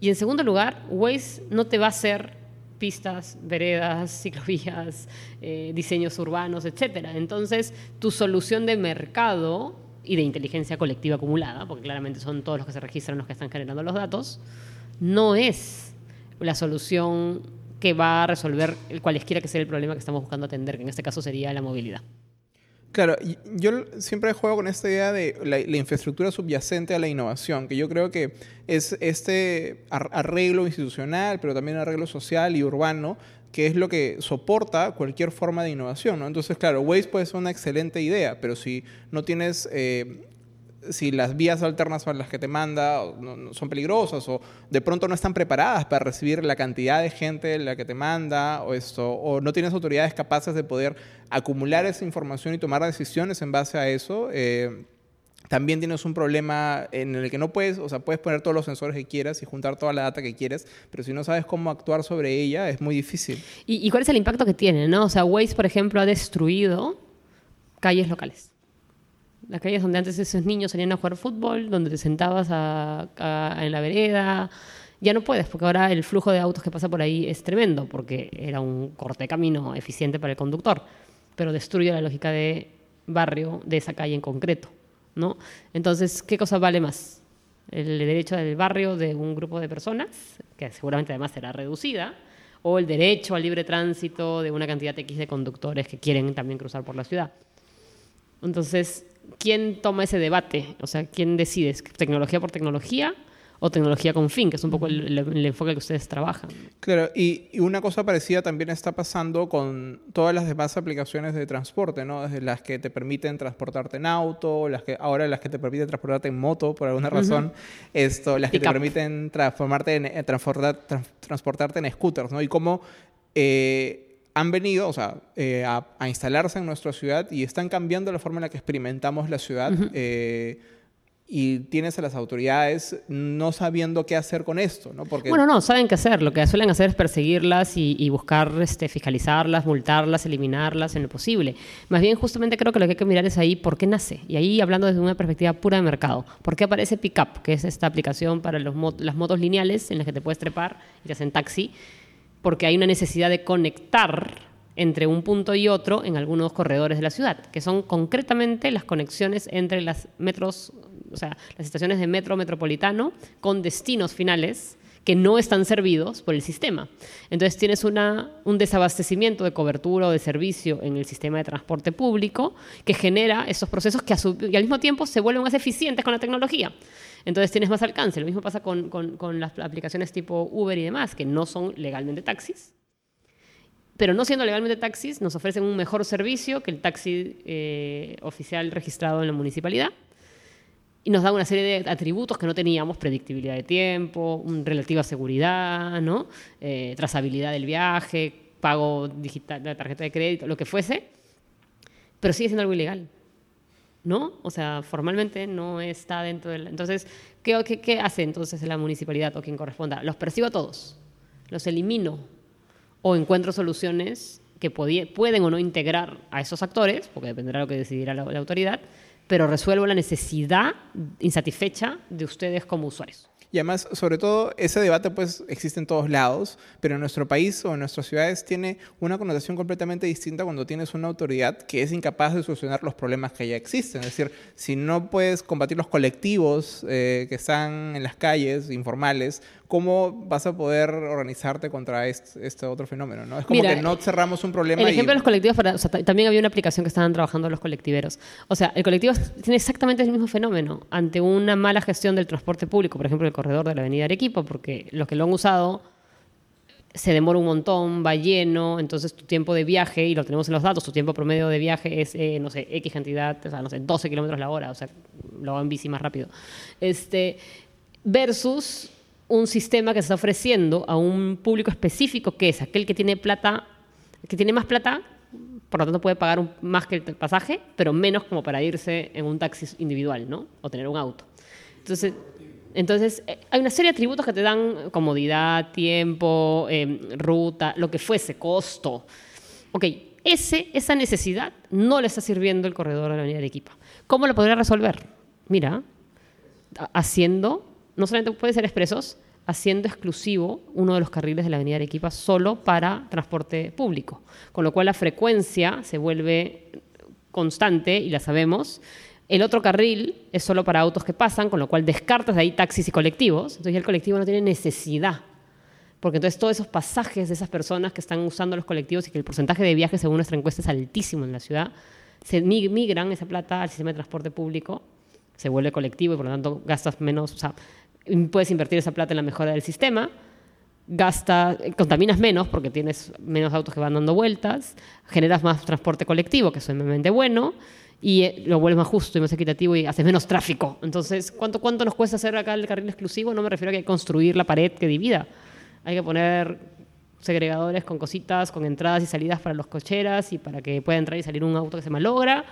Y en segundo lugar, Waze no te va a hacer pistas, veredas, ciclovías, eh, diseños urbanos, etc. Entonces, tu solución de mercado y de inteligencia colectiva acumulada, porque claramente son todos los que se registran los que están generando los datos, no es la solución que va a resolver el cualesquiera que sea el problema que estamos buscando atender, que en este caso sería la movilidad. Claro, yo siempre juego con esta idea de la, infraestructura subyacente a la innovación, que yo creo que es este ar- arreglo institucional, pero también arreglo social y urbano, que es lo que soporta cualquier forma de innovación. ¿no? Entonces, claro, Waze puede ser una excelente idea, pero si no tienes... eh, si las vías alternas a las que te manda no- no son peligrosas o de pronto no están preparadas para recibir la cantidad de gente en la que te manda o esto o no tienes autoridades capaces de poder acumular esa información y tomar decisiones en base a eso eh, también tienes un problema en el que no puedes, o sea, puedes poner todos los sensores que quieras y juntar toda la data que quieres, pero si no sabes cómo actuar sobre ella es muy difícil. ¿Y, y cuál es el impacto que tiene? ¿no? O sea, Waze, por ejemplo, ha destruido calles locales. Las calles donde antes esos niños salían a jugar fútbol, donde te sentabas en la vereda, Ya no puedes, porque ahora el flujo de autos que pasa por ahí es tremendo, porque era un corte de camino eficiente para el conductor, pero destruye la lógica de barrio de esa calle en concreto, ¿no? Entonces, ¿qué cosa vale más? El derecho del barrio de un grupo de personas, que seguramente además será reducida, o el derecho al libre tránsito de una cantidad X de conductores que quieren también cruzar por la ciudad. Entonces, ¿quién toma ese debate? O sea, ¿quién decide? ¿Tecnología por tecnología o tecnología con fin, que es un poco el, el, enfoque que ustedes trabajan. Claro, y, y, una cosa parecida también está pasando con todas las demás aplicaciones de transporte, ¿no? Desde las que te permiten transportarte en auto, las que ahora las que te permiten transportarte en moto por alguna razón, uh -huh. esto, las que te permiten transformarte en, eh, transportar, trans, transportarte en scooters, ¿no? Y cómo eh, han venido, o sea, eh, a, a, instalarse en nuestra ciudad y están cambiando la forma en la que experimentamos la ciudad. Uh -huh y tienes a las autoridades no sabiendo qué hacer con esto, ¿no? Porque... Bueno, no, saben qué hacer. Lo que suelen hacer es perseguirlas y, y, buscar este, fiscalizarlas, multarlas, eliminarlas en lo posible. Más bien, justamente creo que lo que hay que mirar es ahí por qué nace. Y ahí hablando desde una perspectiva pura de mercado. ¿Por qué aparece Pickup, que es esta aplicación para los mot las motos lineales en las que te puedes trepar y te hacen taxi? Porque hay una necesidad de conectar entre un punto y otro en algunos corredores de la ciudad, que son concretamente las conexiones entre las metros, o sea, las estaciones de metro metropolitano con destinos finales que no están servidos por el sistema. Entonces tienes un desabastecimiento de cobertura o de servicio en el sistema de transporte público que genera esos procesos que su, y al mismo tiempo se vuelven más eficientes con la tecnología. Entonces tienes más alcance. Lo mismo pasa con, con, con las aplicaciones tipo Uber y demás, que no son legalmente taxis, pero no siendo legalmente taxis, nos ofrecen un mejor servicio que el taxi eh, oficial registrado en la municipalidad. Y nos dan una serie de atributos que no teníamos, predictibilidad de tiempo, relativa seguridad, ¿no? Eh, trazabilidad del viaje, pago digital de tarjeta de crédito, lo que fuese, pero sigue siendo algo ilegal. ¿No? O sea, formalmente no está dentro del... Entonces, ¿qué, qué, qué hace entonces la municipalidad o quien corresponda? Los percibo a todos, los elimino o encuentro soluciones que pueden o no integrar a esos actores, porque dependerá de lo que decidirá la, la autoridad, pero resuelvo la necesidad insatisfecha de ustedes como usuarios. Y además, sobre todo, ese debate pues existe en todos lados, pero en nuestro país o en nuestras ciudades tiene una connotación completamente distinta cuando tienes una autoridad que es incapaz de solucionar los problemas que ya existen. Es decir, si no puedes combatir los colectivos eh, que están en las calles informales, ¿cómo vas a poder organizarte contra este, este otro fenómeno? ¿no? Es como Mira, que no cerramos un problema. El ejemplo y... de los colectivos, para, o sea, también había una aplicación que estaban trabajando los colectiveros. O sea, el colectivo tiene exactamente el mismo fenómeno. Ante una mala gestión del transporte público, por ejemplo, el corredor de la avenida Arequipa, porque los que lo han usado se demora un montón, va lleno, entonces tu tiempo de viaje, y lo tenemos en los datos, tu tiempo promedio de viaje es, eh, no sé, X cantidad, o sea, no sé, 12 kilómetros la hora, o sea, lo en bici más rápido. Este, versus un sistema que se está ofreciendo a un público específico que es aquel que tiene plata, que tiene más plata, por lo tanto puede pagar un, más que el pasaje, pero menos como para irse en un taxi individual, ¿no? O tener un auto. Entonces, entonces hay una serie de atributos que te dan comodidad, tiempo, eh, ruta, lo que fuese, costo. Ok, ese, esa necesidad no le está sirviendo el corredor de la avenida Arequipa. ¿Cómo lo podría resolver? Mira, haciendo no solamente puede ser expresos, haciendo exclusivo uno de los carriles de la avenida Arequipa solo para transporte público, con lo cual la frecuencia se vuelve constante y la sabemos. El otro carril es solo para autos que pasan, con lo cual descartas de ahí taxis y colectivos, entonces ya el colectivo no tiene necesidad porque entonces todos esos pasajes de esas personas que están usando los colectivos y que el porcentaje de viajes según nuestra encuesta es altísimo en la ciudad, se migran esa plata al sistema de transporte público, se vuelve colectivo y por lo tanto gastas menos, puedes invertir esa plata en la mejora del sistema, gasta, contaminas menos porque tienes menos autos que van dando vueltas, generas más transporte colectivo, que es sumamente bueno, y eh, lo vuelves más justo y más equitativo y haces menos tráfico. Entonces, ¿cuánto, ¿cuánto nos cuesta hacer acá el carril exclusivo? No me refiero a que hay que construir la pared que divida. Hay que poner segregadores con cositas, con entradas y salidas para los cocheras y para que pueda entrar y salir un auto que se malogra,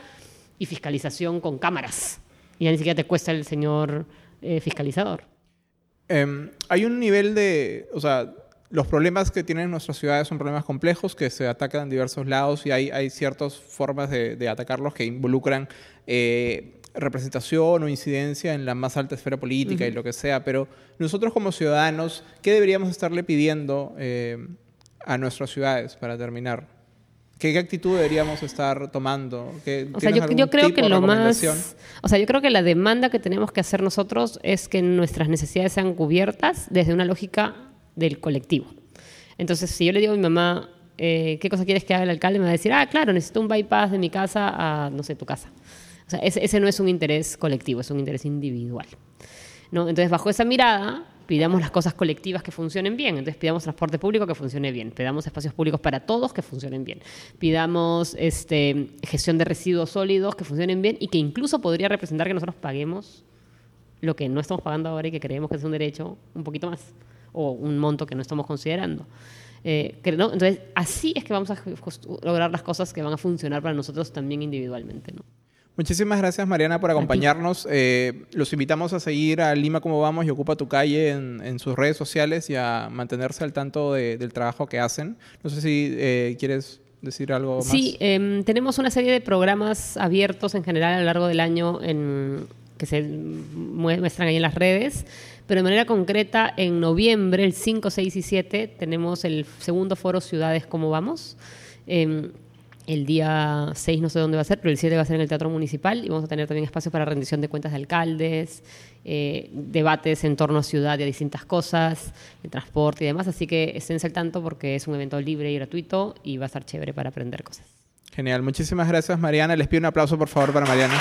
y fiscalización con cámaras. Y ya ni siquiera te cuesta el señor eh, fiscalizador. Eh, hay un nivel de, o sea, los problemas que tienen nuestras ciudades son problemas complejos que se atacan en diversos lados y hay, hay ciertas formas de, de atacarlos que involucran eh, representación o incidencia en la más alta esfera política y lo que sea, pero nosotros como ciudadanos, ¿qué deberíamos estarle pidiendo eh, a nuestras ciudades para terminar? ¿Qué, actitud deberíamos estar tomando? o sea, yo, creo que lo más... O sea, yo creo que la demanda que tenemos que hacer nosotros es que nuestras necesidades sean cubiertas desde una lógica del colectivo. Entonces, si yo le digo a mi mamá, eh, ¿qué cosa quieres que haga el alcalde? Me va a decir, ah, claro, necesito un bypass de mi casa a, no sé, tu casa. O sea, ese, ese no es un interés colectivo, es un interés individual. ¿no? Entonces, bajo esa mirada, pidamos las cosas colectivas que funcionen bien. Entonces pidamos transporte público que funcione bien, pidamos espacios públicos para todos que funcionen bien, pidamos este, gestión de residuos sólidos que funcionen bien y que incluso podría representar que nosotros paguemos lo que no estamos pagando ahora y que creemos que es un derecho un poquito más o un monto que no estamos considerando. Eh, Entonces, así es que vamos a lograr las cosas que van a funcionar para nosotros también individualmente. ¿no? Muchísimas gracias, Mariana, por acompañarnos. Eh, los invitamos a seguir a Lima Como Vamos y Ocupa Tu Calle en, sus redes sociales y a mantenerse al tanto del trabajo que hacen. No sé si eh, quieres decir algo más. Sí, em, tenemos una serie de programas abiertos en general a lo largo del año en, que se muestran ahí en las redes. Pero de manera concreta, en noviembre, el 5, 6 y 7, tenemos el segundo foro Ciudades Como Vamos. El día 6 no sé dónde va a ser, pero el 7 va a ser en el Teatro Municipal y vamos a tener también espacio para rendición de cuentas de alcaldes, eh, debates en torno a ciudad y a distintas cosas, de transporte y demás. Así que estén al tanto porque es un evento libre y gratuito y va a estar chévere para aprender cosas. Genial. Muchísimas gracias, Mariana. Les pido un aplauso, por favor, para Mariana.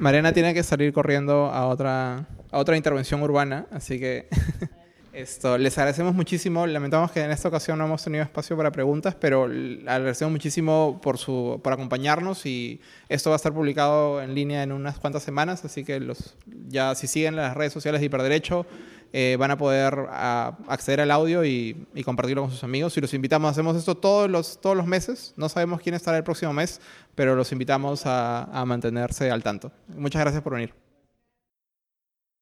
Mariana tiene que salir corriendo a otra, a otra intervención urbana, así que... Esto, les agradecemos muchísimo. Lamentamos que en esta ocasión no hemos tenido espacio para preguntas, pero agradecemos muchísimo por, su, por acompañarnos y esto va a estar publicado en línea en unas cuantas semanas, así que los, ya si siguen las redes sociales de Hiperderecho eh, van a poder acceder al audio y, compartirlo con sus amigos. Y los invitamos, hacemos esto todos los, todos los meses, no sabemos quién estará el próximo mes, pero los invitamos a mantenerse al tanto. Muchas gracias por venir.